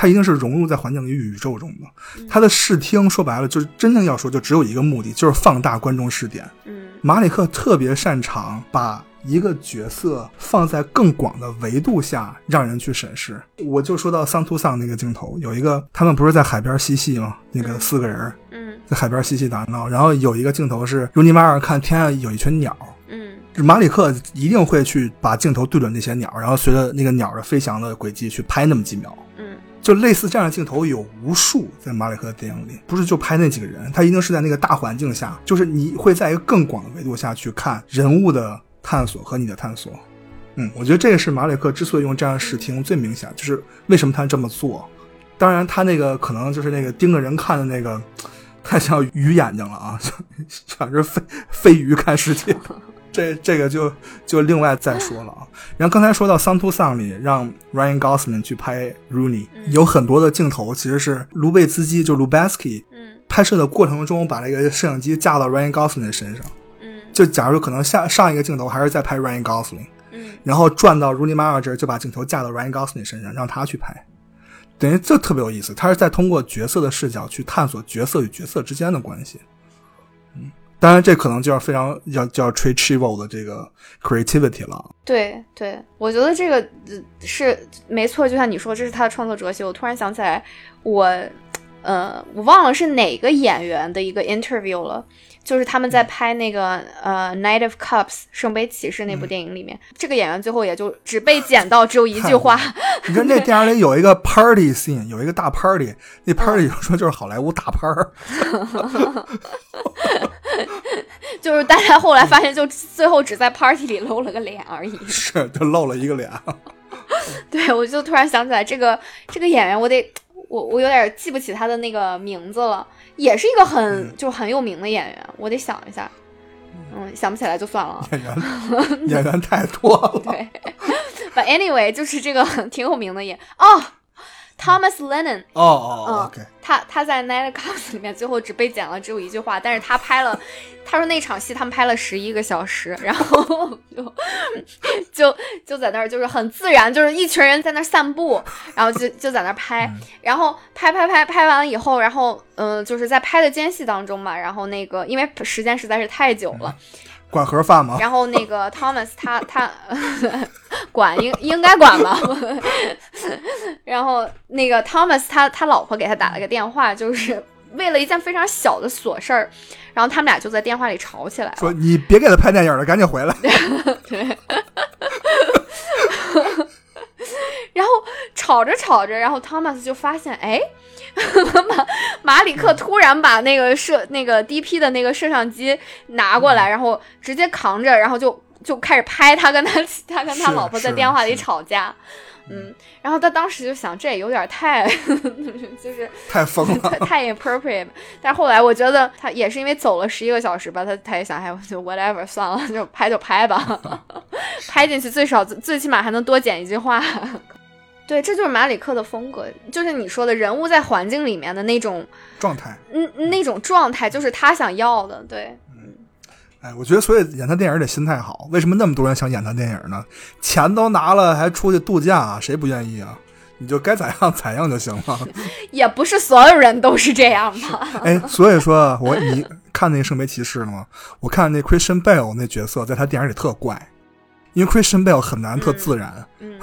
嗯，它一定是融入在环境与宇宙中的。它的视听说白了，就是真正要说，就只有一个目的，就是放大观众视点。嗯，马里克特别擅长把一个角色放在更广的维度下，让人去审视。我就说到桑图桑那个镜头，有一个他们不是在海边嬉戏吗？那个四个人，嗯，在海边嬉戏打闹，然后有一个镜头是尤尼马尔看天上有一群鸟。嗯，马里克一定会去把镜头对准那些鸟，然后随着那个鸟的飞翔的轨迹去拍那么几秒。嗯，就类似这样的镜头有无数，在马里克的电影里，不是就拍那几个人，他一定是在那个大环境下，就是你会在一个更广的维度下去看人物的探索和你的探索。嗯，我觉得这个是马里克之所以用这样的视听最明显，就是为什么他这么做。当然，他那个可能就是那个盯着人看的那个，太像鱼眼睛了啊，像是飞飞鱼看世界。这这个就就另外再说了啊。然后刚才说到《桑图桑》里让 Ryan Gosling 去拍 Rooney，、有很多的镜头其实是卢贝兹基，就 Lubeski，嗯拍摄的过程中把这个摄影机架到 Ryan Gosling 的身上。嗯就假如可能下上一个镜头还是在拍 Ryan Gosling，嗯然后转到 Rooney Mara 这儿，就把镜头架到 Ryan Gosling 身上，让他去拍。等于这特别有意思，他是在通过角色的视角去探索角色与角色之间的关系。当然这可能就要非常要就要吹 Chivo 的这个 creativity 了。对对，我觉得这个是没错，就像你说，这是他的创作哲学。我突然想起来，我呃，我忘了是哪个演员的一个 interview 了，就是他们在拍那个呃《Night of Cups》圣杯骑士那部电影里面，这个演员最后也就只被剪到只有一句话，你看那电影里有一个 party scene，有一个大 party，那 party 有说就是好莱坞大拍儿。就是大家后来发现，就最后只在 party 里露了个脸而已。是，就露了一个脸。对，我就突然想起来，这个这个演员，我得我我有点记不起他的那个名字了，也是一个很、就很有名的演员，我得想一下，嗯，想不起来就算了。演员演员太多了。对，But anyway，就是这个 挺有名的演哦，Thomas Lennon。哦哦他他在《Night Cops》里面最后只被剪了只有一句话，但是他拍了，他说那场戏他们拍了十一个小时，然后就就就在那儿就是很自然，就是一群人在那儿散步，然后就就在那儿拍，然后拍拍拍拍完了以后，然后嗯、呃就是在拍的间隙当中嘛，然后那个因为时间实在是太久了，管盒饭吗？然后那个 Thomas 他他管应应该管吧，然后那个 Thomas 他他老婆给他打了个电话，就是 为了一件非常小的琐事儿，然后他们俩就在电话里吵起来了。说你别给他拍电影了，赶紧回来。对，然后吵着吵着，然后 Thomas 就发现，哎，马马里克突然把那个摄那个 DP 的那个摄像机拿过来，然后直接扛着，然后就就开始拍他跟他 他跟他老婆在电话里吵架。嗯，然后他当时就想，这有点太，就 是太疯了太太 inappropriate。但是后来我觉得他也是因为走了十一个小时吧，他他也想，哎，就 whatever 算了，就拍就拍吧，拍进去最少最起码还能多剪一句话。对，这就是马里克的风格，就是你说的人物在环境里面的那种，状态。嗯，那种状态，就是他想要的。对，哎，我觉得所以演他电影得心态好。为什么那么多人想演他电影呢？钱都拿了，还出去度假，谁不愿意啊？你就该咋样 咋样就行了。也不是所有人都是这样吧？哎，所以说我你看那个《圣杯骑士》了吗？我看那 Christian Bale 那角色在他电影里特怪，因为 Christian Bale 很难特自然。嗯，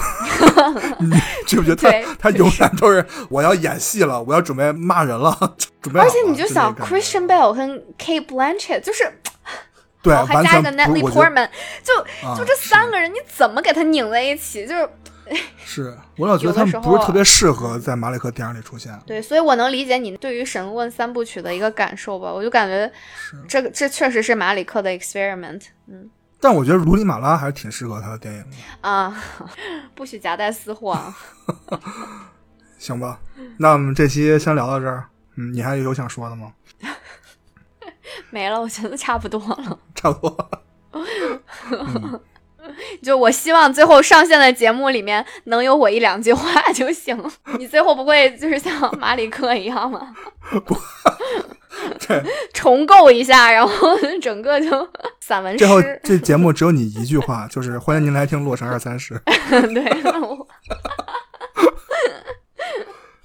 你觉不觉得他他永远都是我要演戏了，我要准备骂人了，准备。而且你就想，Christian Bale 跟 Kate Blanchett 就是。对，哦，还加一个 Natalie Portman，就啊就这三个人，你怎么给他拧在一起？就是 是我老觉得他们不是特别适合在马里克电影里出现。对，所以我能理解你对于《神问三部曲》的一个感受吧。我就感觉这个这确实是马里克的 experiment。嗯但我觉得《卢里马拉》还是挺适合他的电影的，啊，不许夹带私货啊。行吧？那我们这期先聊到这儿。嗯，你还有想说的吗？没了，我觉得差不多了。差不多。就我希望最后上线的节目里面能有我一两句话就行。你最后不会就是像马里克一样吗？对，重构一下，然后 整个就散文诗。最后这节目只有你一句话，就是欢迎您来听《洛神二三十》。对，我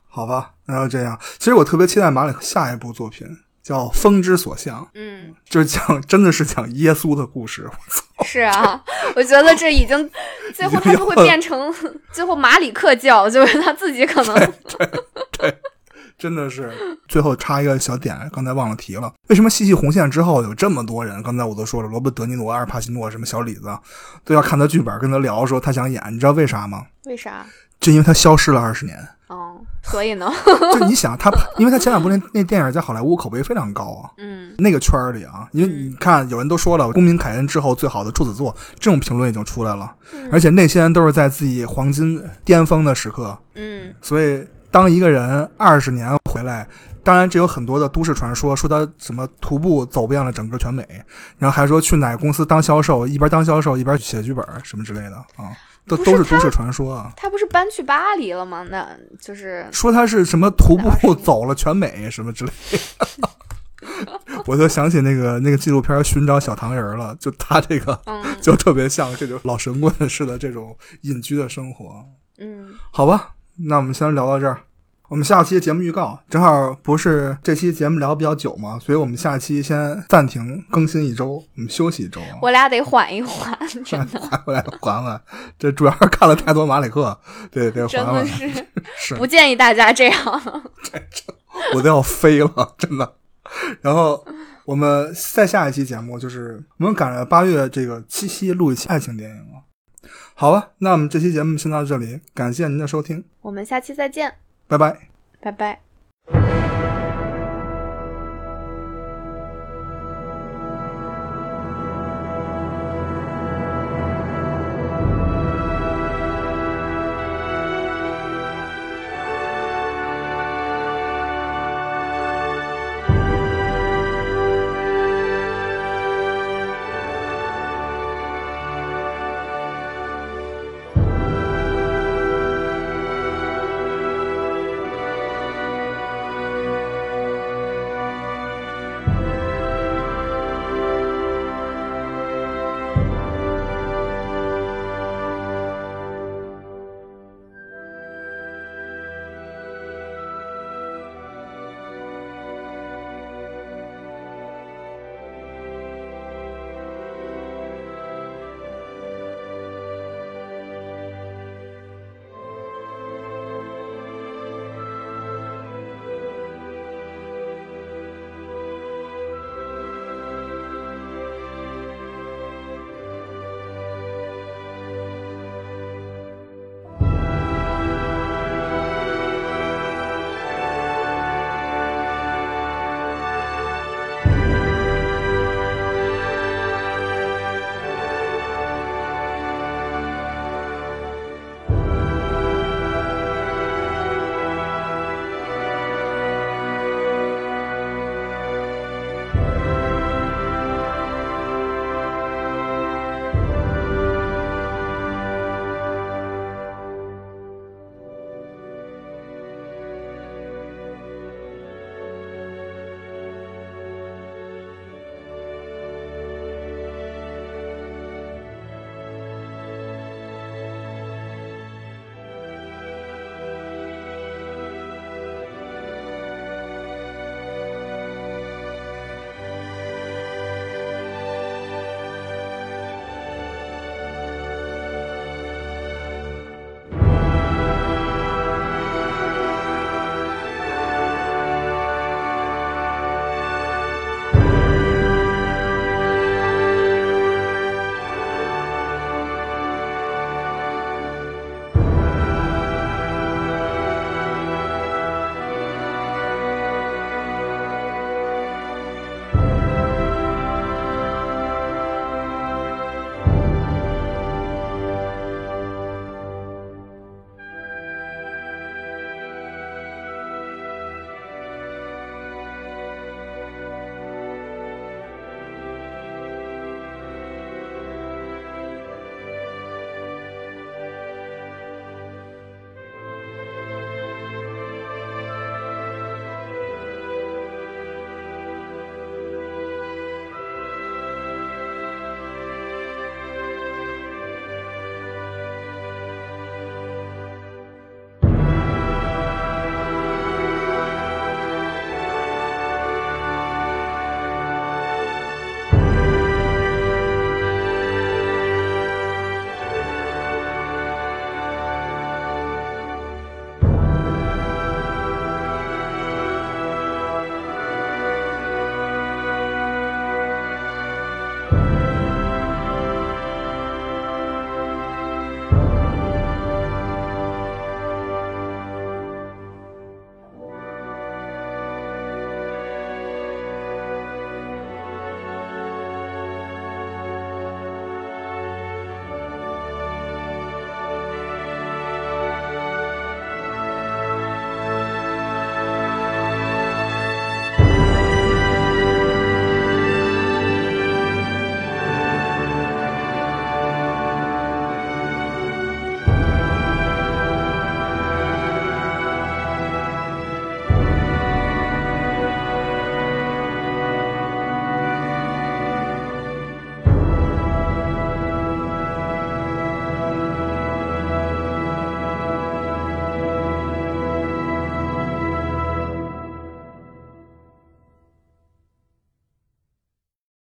好吧，那就这样。其实我特别期待马里克下一部作品，叫《风之所向》，嗯，就是讲真的是讲耶稣的故事。我操，是啊，我觉得这已经最后他就会变成最后马里克教，就是他自己可能对对，真的是。最后插一个小点，刚才忘了提了，为什么细细红线之后有这么多人？刚才我都说了，罗伯特·德尼罗、阿尔帕西诺、什么小李子都要看他剧本，跟他聊说他想演，你知道为啥吗？为啥？就因为他消失了二十年。哦，所以呢？就你想他，因为他前两部那那电影在好莱坞口碑非常高啊，嗯，那个圈儿里啊，因为你看有人都说了，《公民凯恩》之后最好的处子座，这种评论已经出来了，嗯而且那些人都是在自己黄金巅峰的时刻，嗯，所以当一个人二十年回来，当然这有很多的都市传说，说他什么徒步走遍了整个全美，然后还说去哪个公司当销售，一边当销售一边写剧本什么之类的啊，都都是都市传说啊。他不是搬去巴黎了吗？那就是说他是什么徒步走了全美什么之类的，我就想起那个 那个纪录片《寻找小糖人》了，就他这个嗯 就特别像这种老神棍似的这种隐居的生活。嗯，好吧，那我们先聊到这儿。我们下期节目预告正好不是这期节目聊比较久嘛，所以我们下期先暂停更新一周，我们休息一周。我俩得缓一缓，真的，缓回来缓缓，这主要是看了太多马里克，对对，真的是是不建议大家这样。我都要飞了，真的。然后我们再下一期节目就是我们赶着八月这个七夕录一期爱情电影了。好了，那我们这期节目先到这里，感谢您的收听，我们下期再见，拜拜。拜拜。